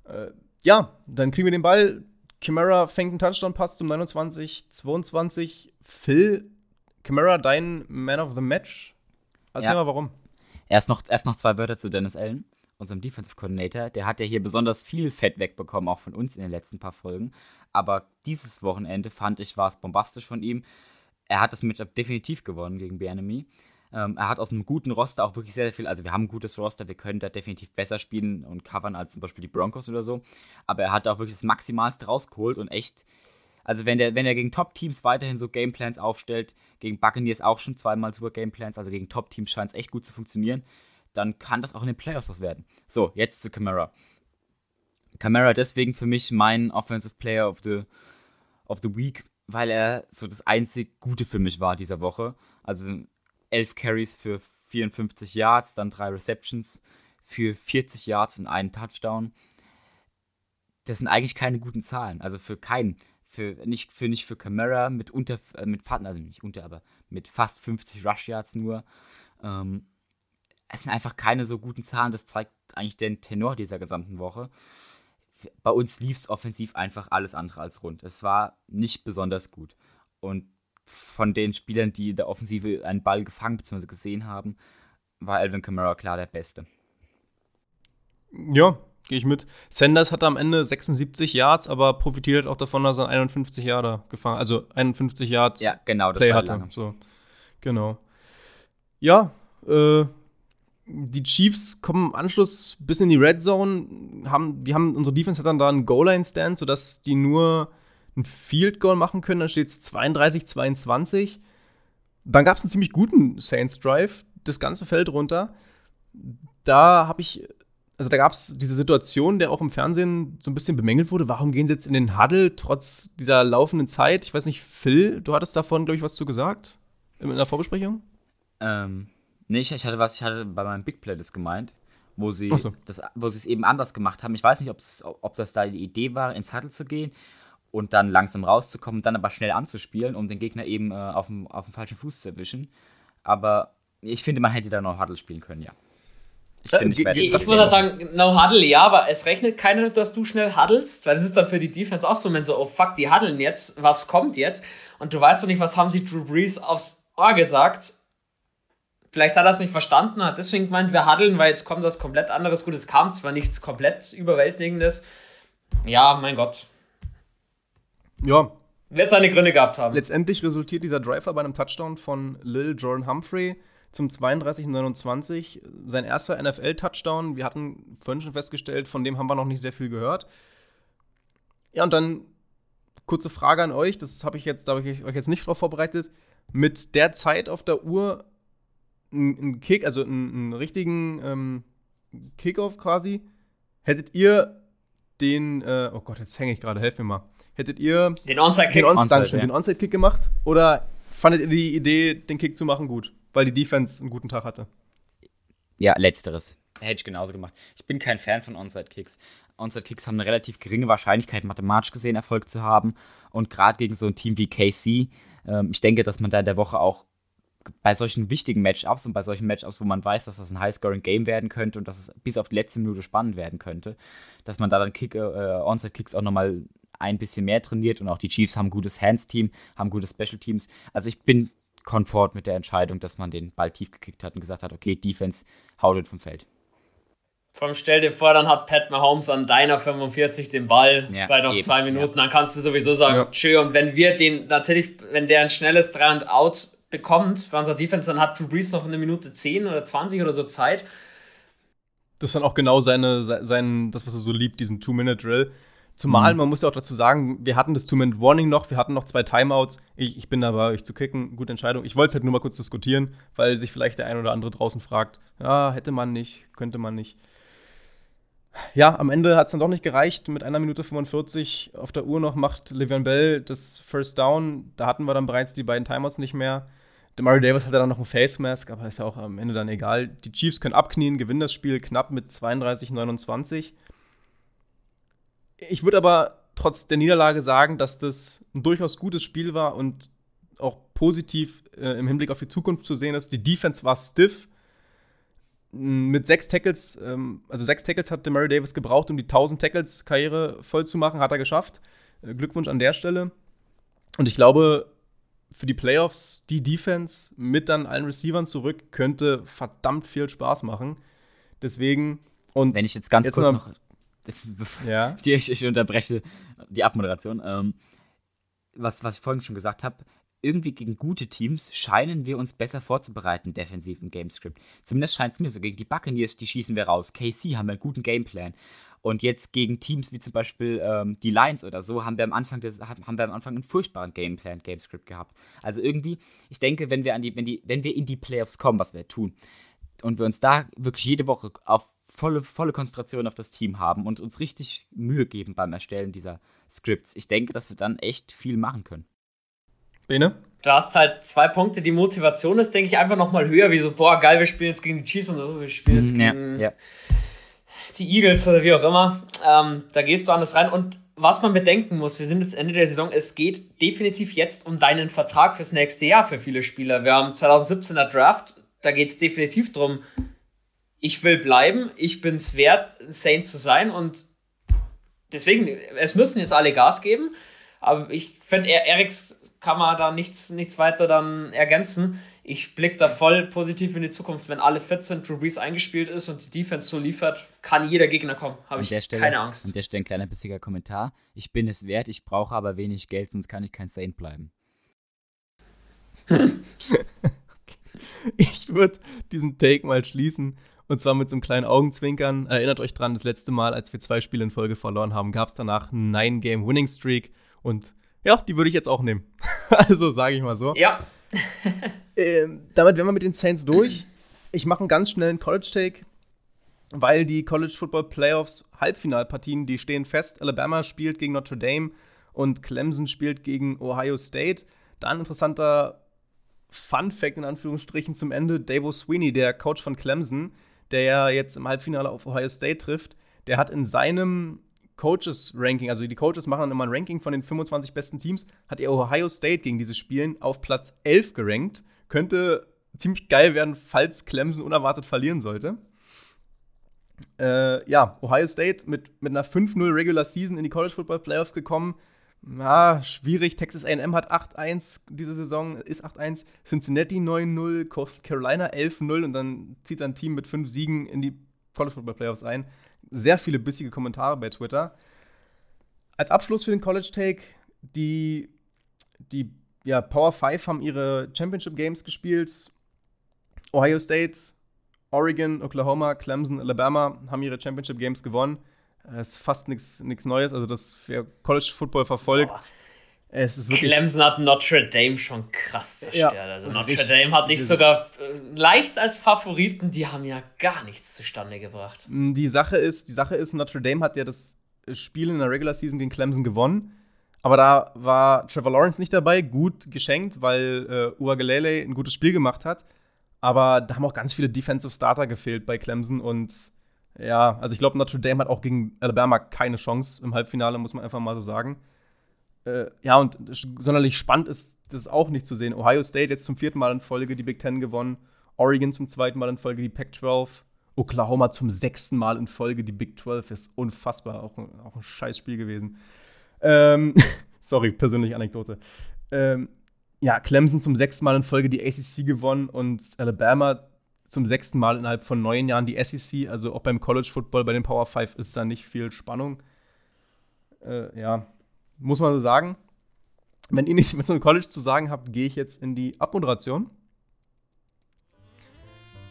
Äh, ja, dann kriegen wir den Ball. Chimera fängt einen Touchdown-Pass zum 29, 22. Phil Camara, dein Man of the Match? Erzähl ja. mal warum. Erst noch, erst noch zwei Wörter zu Dennis Allen, unserem Defensive Coordinator. Der hat ja hier besonders viel Fett wegbekommen, auch von uns in den letzten paar Folgen. Aber dieses Wochenende fand ich, war es bombastisch von ihm. Er hat das Matchup definitiv gewonnen gegen Bienemy. Ähm, er hat aus einem guten Roster auch wirklich sehr, sehr viel. Also, wir haben ein gutes Roster, wir können da definitiv besser spielen und covern als zum Beispiel die Broncos oder so. Aber er hat auch wirklich das Maximalste rausgeholt und echt also wenn der, wenn er gegen Top-Teams weiterhin so Gameplans aufstellt, gegen Buccaneers auch schon zweimal super Gameplans, also gegen Top-Teams scheint es echt gut zu funktionieren, dann kann das auch in den Playoffs was werden. So, jetzt zu Camara. Camara deswegen für mich mein Offensive Player of the, of the Week, weil er so das einzig Gute für mich war dieser Woche. Also 11 Carries für 54 Yards, dann drei Receptions für 40 Yards und einen Touchdown. Das sind eigentlich keine guten Zahlen. Also für keinen für nicht für nicht für Camara mit unter äh, mit also nicht unter, aber mit fast 50 Rush Yards nur. Ähm, es sind einfach keine so guten Zahlen. Das zeigt eigentlich den Tenor dieser gesamten Woche. Bei uns lief es offensiv einfach alles andere als rund. Es war nicht besonders gut. Und von den Spielern, die in der Offensive einen Ball gefangen bzw. gesehen haben, war Alvin Kamara klar der Beste. Ja, Gehe ich mit. Sanders hatte am Ende 76 Yards, aber profitiert auch davon, dass er 51 Yards gefangen Also 51 Yards ja, genau, das Play hatte. Lange. So. Genau. Ja, äh, die Chiefs kommen im Anschluss bis in die Red Zone. Haben, wir haben, unsere Defense hat dann da einen Goal-Line-Stand, sodass die nur ein Field Goal machen können, dann steht es 32-22. Dann gab es einen ziemlich guten Saints Drive, das ganze Feld runter. Da habe ich, also da gab es diese Situation, der auch im Fernsehen so ein bisschen bemängelt wurde. Warum gehen sie jetzt in den Huddle trotz dieser laufenden Zeit? Ich weiß nicht, Phil, du hattest davon, glaube ich, was zu gesagt in der Vorbesprechung? Ähm, nee, ich, hatte was, ich hatte bei meinem Big Play das gemeint wo sie so. das, wo sie es eben anders gemacht haben. Ich weiß nicht, ob das da die Idee war, ins Huddle zu gehen und dann langsam rauszukommen, dann aber schnell anzuspielen, um den Gegner eben äh, auf, dem, auf dem falschen Fuß zu erwischen. Aber ich finde, man hätte da noch Huddle spielen können, ja. Ich, äh, ich, ich, ich würde sagen, no Huddle, ja, aber es rechnet keiner, dass du schnell huddlest, weil das ist dann für die Defense auch so, wenn so, oh fuck, die huddeln jetzt, was kommt jetzt? Und du weißt doch nicht, was haben sie Drew Brees aufs Ohr gesagt Vielleicht hat er es nicht verstanden, hat deswegen gemeint, wir haddeln, weil jetzt kommt was komplett anderes. Gut, es kam zwar nichts komplett Überwältigendes. Ja, mein Gott. Ja. Wird seine Gründe gehabt haben. Letztendlich resultiert dieser Driver bei einem Touchdown von Lil Jordan Humphrey zum 32-29. Sein erster NFL-Touchdown. Wir hatten vorhin schon festgestellt, von dem haben wir noch nicht sehr viel gehört. Ja, und dann kurze Frage an euch. Das habe ich jetzt, da habe ich euch jetzt nicht drauf vorbereitet. Mit der Zeit auf der Uhr einen Kick, also einen, einen richtigen ähm, Kickoff quasi, hättet ihr den, äh, oh Gott, jetzt hänge ich gerade, helft mir mal. Hättet ihr den Onside-Kick on Onside, ja. den Onside-Kick gemacht? Oder fandet ihr die Idee, den Kick zu machen, gut? Weil die Defense einen guten Tag hatte? Ja, letzteres. Hätte ich genauso gemacht. Ich bin kein Fan von Onside-Kicks. Onside-Kicks haben eine relativ geringe Wahrscheinlichkeit, mathematisch gesehen Erfolg zu haben. Und gerade gegen so ein Team wie KC, ähm, ich denke, dass man da in der Woche auch bei solchen wichtigen Matchups und bei solchen Matchups, wo man weiß, dass das ein High-Scoring-Game werden könnte und dass es bis auf die letzte Minute spannend werden könnte, dass man da dann Kick, äh, Onside-Kicks auch nochmal ein bisschen mehr trainiert und auch die Chiefs haben ein gutes Hands-Team, haben gute Special-Teams. Also ich bin komfort mit der Entscheidung, dass man den Ball tief gekickt hat und gesagt hat, okay, Defense, haut it vom Feld. Vom stell dir vor, dann hat Pat Mahomes an deiner 45 den Ball ja, bei noch eben, zwei Minuten, ja. dann kannst du sowieso sagen, ja. tschö, und wenn wir den tatsächlich, wenn der ein schnelles 3 und Out bekommt für unser Defense, dann hat Drew Brees noch eine Minute 10 oder 20 oder so Zeit. Das ist dann auch genau seine, sein, das, was er so liebt, diesen Two-Minute-Drill. Zumal, mhm. man muss ja auch dazu sagen, wir hatten das Two-Minute-Warning noch, wir hatten noch zwei Timeouts. Ich, ich bin dabei, euch zu kicken. Gute Entscheidung. Ich wollte es halt nur mal kurz diskutieren, weil sich vielleicht der ein oder andere draußen fragt: Ja, hätte man nicht, könnte man nicht. Ja, am Ende hat es dann doch nicht gereicht. Mit einer Minute 45 auf der Uhr noch macht Le'Veon Bell das First Down. Da hatten wir dann bereits die beiden Timeouts nicht mehr. Demario Davis hatte dann noch ein Face Mask, aber ist ja auch am Ende dann egal. Die Chiefs können abknien, gewinnen das Spiel knapp mit 32-29. Ich würde aber trotz der Niederlage sagen, dass das ein durchaus gutes Spiel war und auch positiv äh, im Hinblick auf die Zukunft zu sehen ist. Die Defense war stiff. Mit sechs Tackles, ähm, also sechs Tackles hat Demario Davis gebraucht, um die 1000 Tackles Karriere voll zu machen, hat er geschafft. Äh, Glückwunsch an der Stelle. Und ich glaube, für die Playoffs, die Defense mit dann allen Receivern zurück, könnte verdammt viel Spaß machen. Deswegen. Und Wenn ich jetzt ganz kurz noch. ja? die, ich, ich, unterbreche die Abmoderation. Ähm, was, was ich vorhin schon gesagt habe, irgendwie gegen gute Teams scheinen wir uns besser vorzubereiten, defensiv im Gamescript. Zumindest scheint es mir so. Gegen die Buccaneers, die schießen wir raus. KC haben wir einen guten Gameplan. Und jetzt gegen Teams wie zum Beispiel ähm, die Lions oder so haben wir am Anfang des, haben wir am Anfang einen furchtbaren Gameplan, Gamescript gehabt. Also irgendwie, ich denke, wenn wir an die, wenn die, wenn wir in die Playoffs kommen, was wir tun, und wir uns da wirklich jede Woche auf volle, volle Konzentration auf das Team haben und uns richtig Mühe geben beim Erstellen dieser Scripts, ich denke, dass wir dann echt viel machen können. Bene? Du hast halt zwei Punkte. Die Motivation ist, denke ich, einfach nochmal höher, wie so, boah, geil, wir spielen jetzt gegen die Chiefs und oh, wir spielen jetzt gegen. Ja, ja die Eagles oder wie auch immer. Ähm, da gehst du anders rein. Und was man bedenken muss, wir sind jetzt Ende der Saison, es geht definitiv jetzt um deinen Vertrag fürs nächste Jahr für viele Spieler. Wir haben 2017er Draft, da geht es definitiv darum, ich will bleiben, ich bin es wert, Saint zu sein und deswegen, es müssen jetzt alle Gas geben. Aber ich finde, Eriks kann man da nichts, nichts weiter dann ergänzen ich blicke da voll positiv in die Zukunft. Wenn alle fit sind, Drew Brees eingespielt ist und die Defense so liefert, kann jeder Gegner kommen. Habe ich Stelle, keine Angst. An der Stelle ein kleiner bissiger Kommentar. Ich bin es wert, ich brauche aber wenig Geld, sonst kann ich kein Saint bleiben. ich würde diesen Take mal schließen. Und zwar mit so einem kleinen Augenzwinkern. Erinnert euch dran, das letzte Mal, als wir zwei Spiele in Folge verloren haben, gab es danach einen Nine-Game-Winning-Streak. Und Ja, die würde ich jetzt auch nehmen. also sage ich mal so. Ja. ähm, damit wären wir mit den Saints durch. Ich mache einen ganz schnellen College-Take, weil die College Football Playoffs Halbfinalpartien, die stehen fest. Alabama spielt gegen Notre Dame und Clemson spielt gegen Ohio State. Da ein interessanter Fun Fact in Anführungsstrichen zum Ende: Davo Sweeney, der Coach von Clemson, der ja jetzt im Halbfinale auf Ohio State trifft, der hat in seinem Coaches-Ranking, also die Coaches machen dann immer ein Ranking von den 25 besten Teams, hat er Ohio State gegen diese Spielen auf Platz 11 gerankt. Könnte ziemlich geil werden, falls Clemson unerwartet verlieren sollte. Äh, ja, Ohio State mit, mit einer 5-0 Regular Season in die College Football Playoffs gekommen. Ja, schwierig. Texas AM hat 8-1 diese Saison, ist 8-1. Cincinnati 9-0, Coastal Carolina 11-0 und dann zieht ein Team mit fünf Siegen in die College Football Playoffs ein sehr viele bissige Kommentare bei Twitter. Als Abschluss für den College Take, die, die ja, Power 5 haben ihre Championship Games gespielt. Ohio State, Oregon, Oklahoma, Clemson, Alabama haben ihre Championship Games gewonnen. Es ist fast nichts Neues. Also, das wer College Football verfolgt, Boah. Es ist wirklich Clemson hat Notre Dame schon krass zerstört. Ja, also Notre richtig. Dame hatte ich sogar äh, leicht als Favoriten, die haben ja gar nichts zustande gebracht. Mm, die Sache ist, die Sache ist, Notre Dame hat ja das Spiel in der Regular Season gegen Clemson gewonnen. Aber da war Trevor Lawrence nicht dabei, gut geschenkt, weil äh, Uagalele ein gutes Spiel gemacht hat. Aber da haben auch ganz viele Defensive Starter gefehlt bei Clemson und ja, also ich glaube, Notre Dame hat auch gegen Alabama keine Chance im Halbfinale, muss man einfach mal so sagen. Äh, ja, und sonderlich spannend ist das auch nicht zu sehen. Ohio State jetzt zum vierten Mal in Folge die Big Ten gewonnen. Oregon zum zweiten Mal in Folge die Pac-12. Oklahoma zum sechsten Mal in Folge die Big 12 ist unfassbar. Auch ein, auch ein scheiß Spiel gewesen. Ähm, sorry, persönliche Anekdote. Ähm, ja, Clemson zum sechsten Mal in Folge die ACC gewonnen und Alabama zum sechsten Mal innerhalb von neun Jahren die SEC. Also auch beim College Football, bei den Power Five ist da nicht viel Spannung. Äh, ja, muss man so sagen. Wenn ihr nichts so einem College zu sagen habt, gehe ich jetzt in die Abmoderation.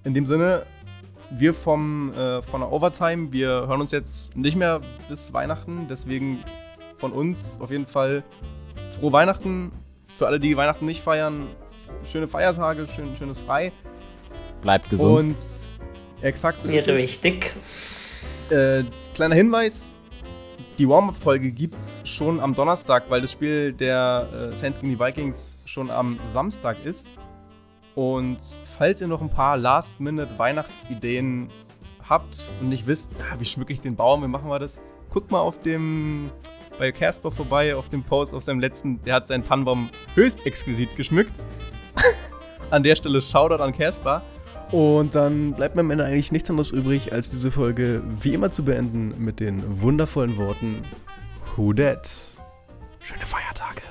In dem Sinne, wir vom, äh, von der Overtime, wir hören uns jetzt nicht mehr bis Weihnachten. Deswegen von uns auf jeden Fall frohe Weihnachten. Für alle, die Weihnachten nicht feiern, schöne Feiertage, schön, schönes Frei. Bleibt gesund. Und exakt so ist es. richtig. Äh, kleiner Hinweis, die Warm-Up-Folge gibt es schon am Donnerstag, weil das Spiel der äh, Saints gegen die Vikings schon am Samstag ist. Und falls ihr noch ein paar Last-Minute-Weihnachtsideen habt und nicht wisst, ah, wie schmücke ich den Baum, wie machen wir das, guckt mal auf dem bei Casper vorbei, auf dem Post, auf seinem letzten, der hat seinen Tannenbaum höchst exquisit geschmückt. an der Stelle Shoutout an Casper. Und dann bleibt mir am Ende eigentlich nichts anderes übrig, als diese Folge wie immer zu beenden mit den wundervollen Worten Who Dat? Schöne Feiertage.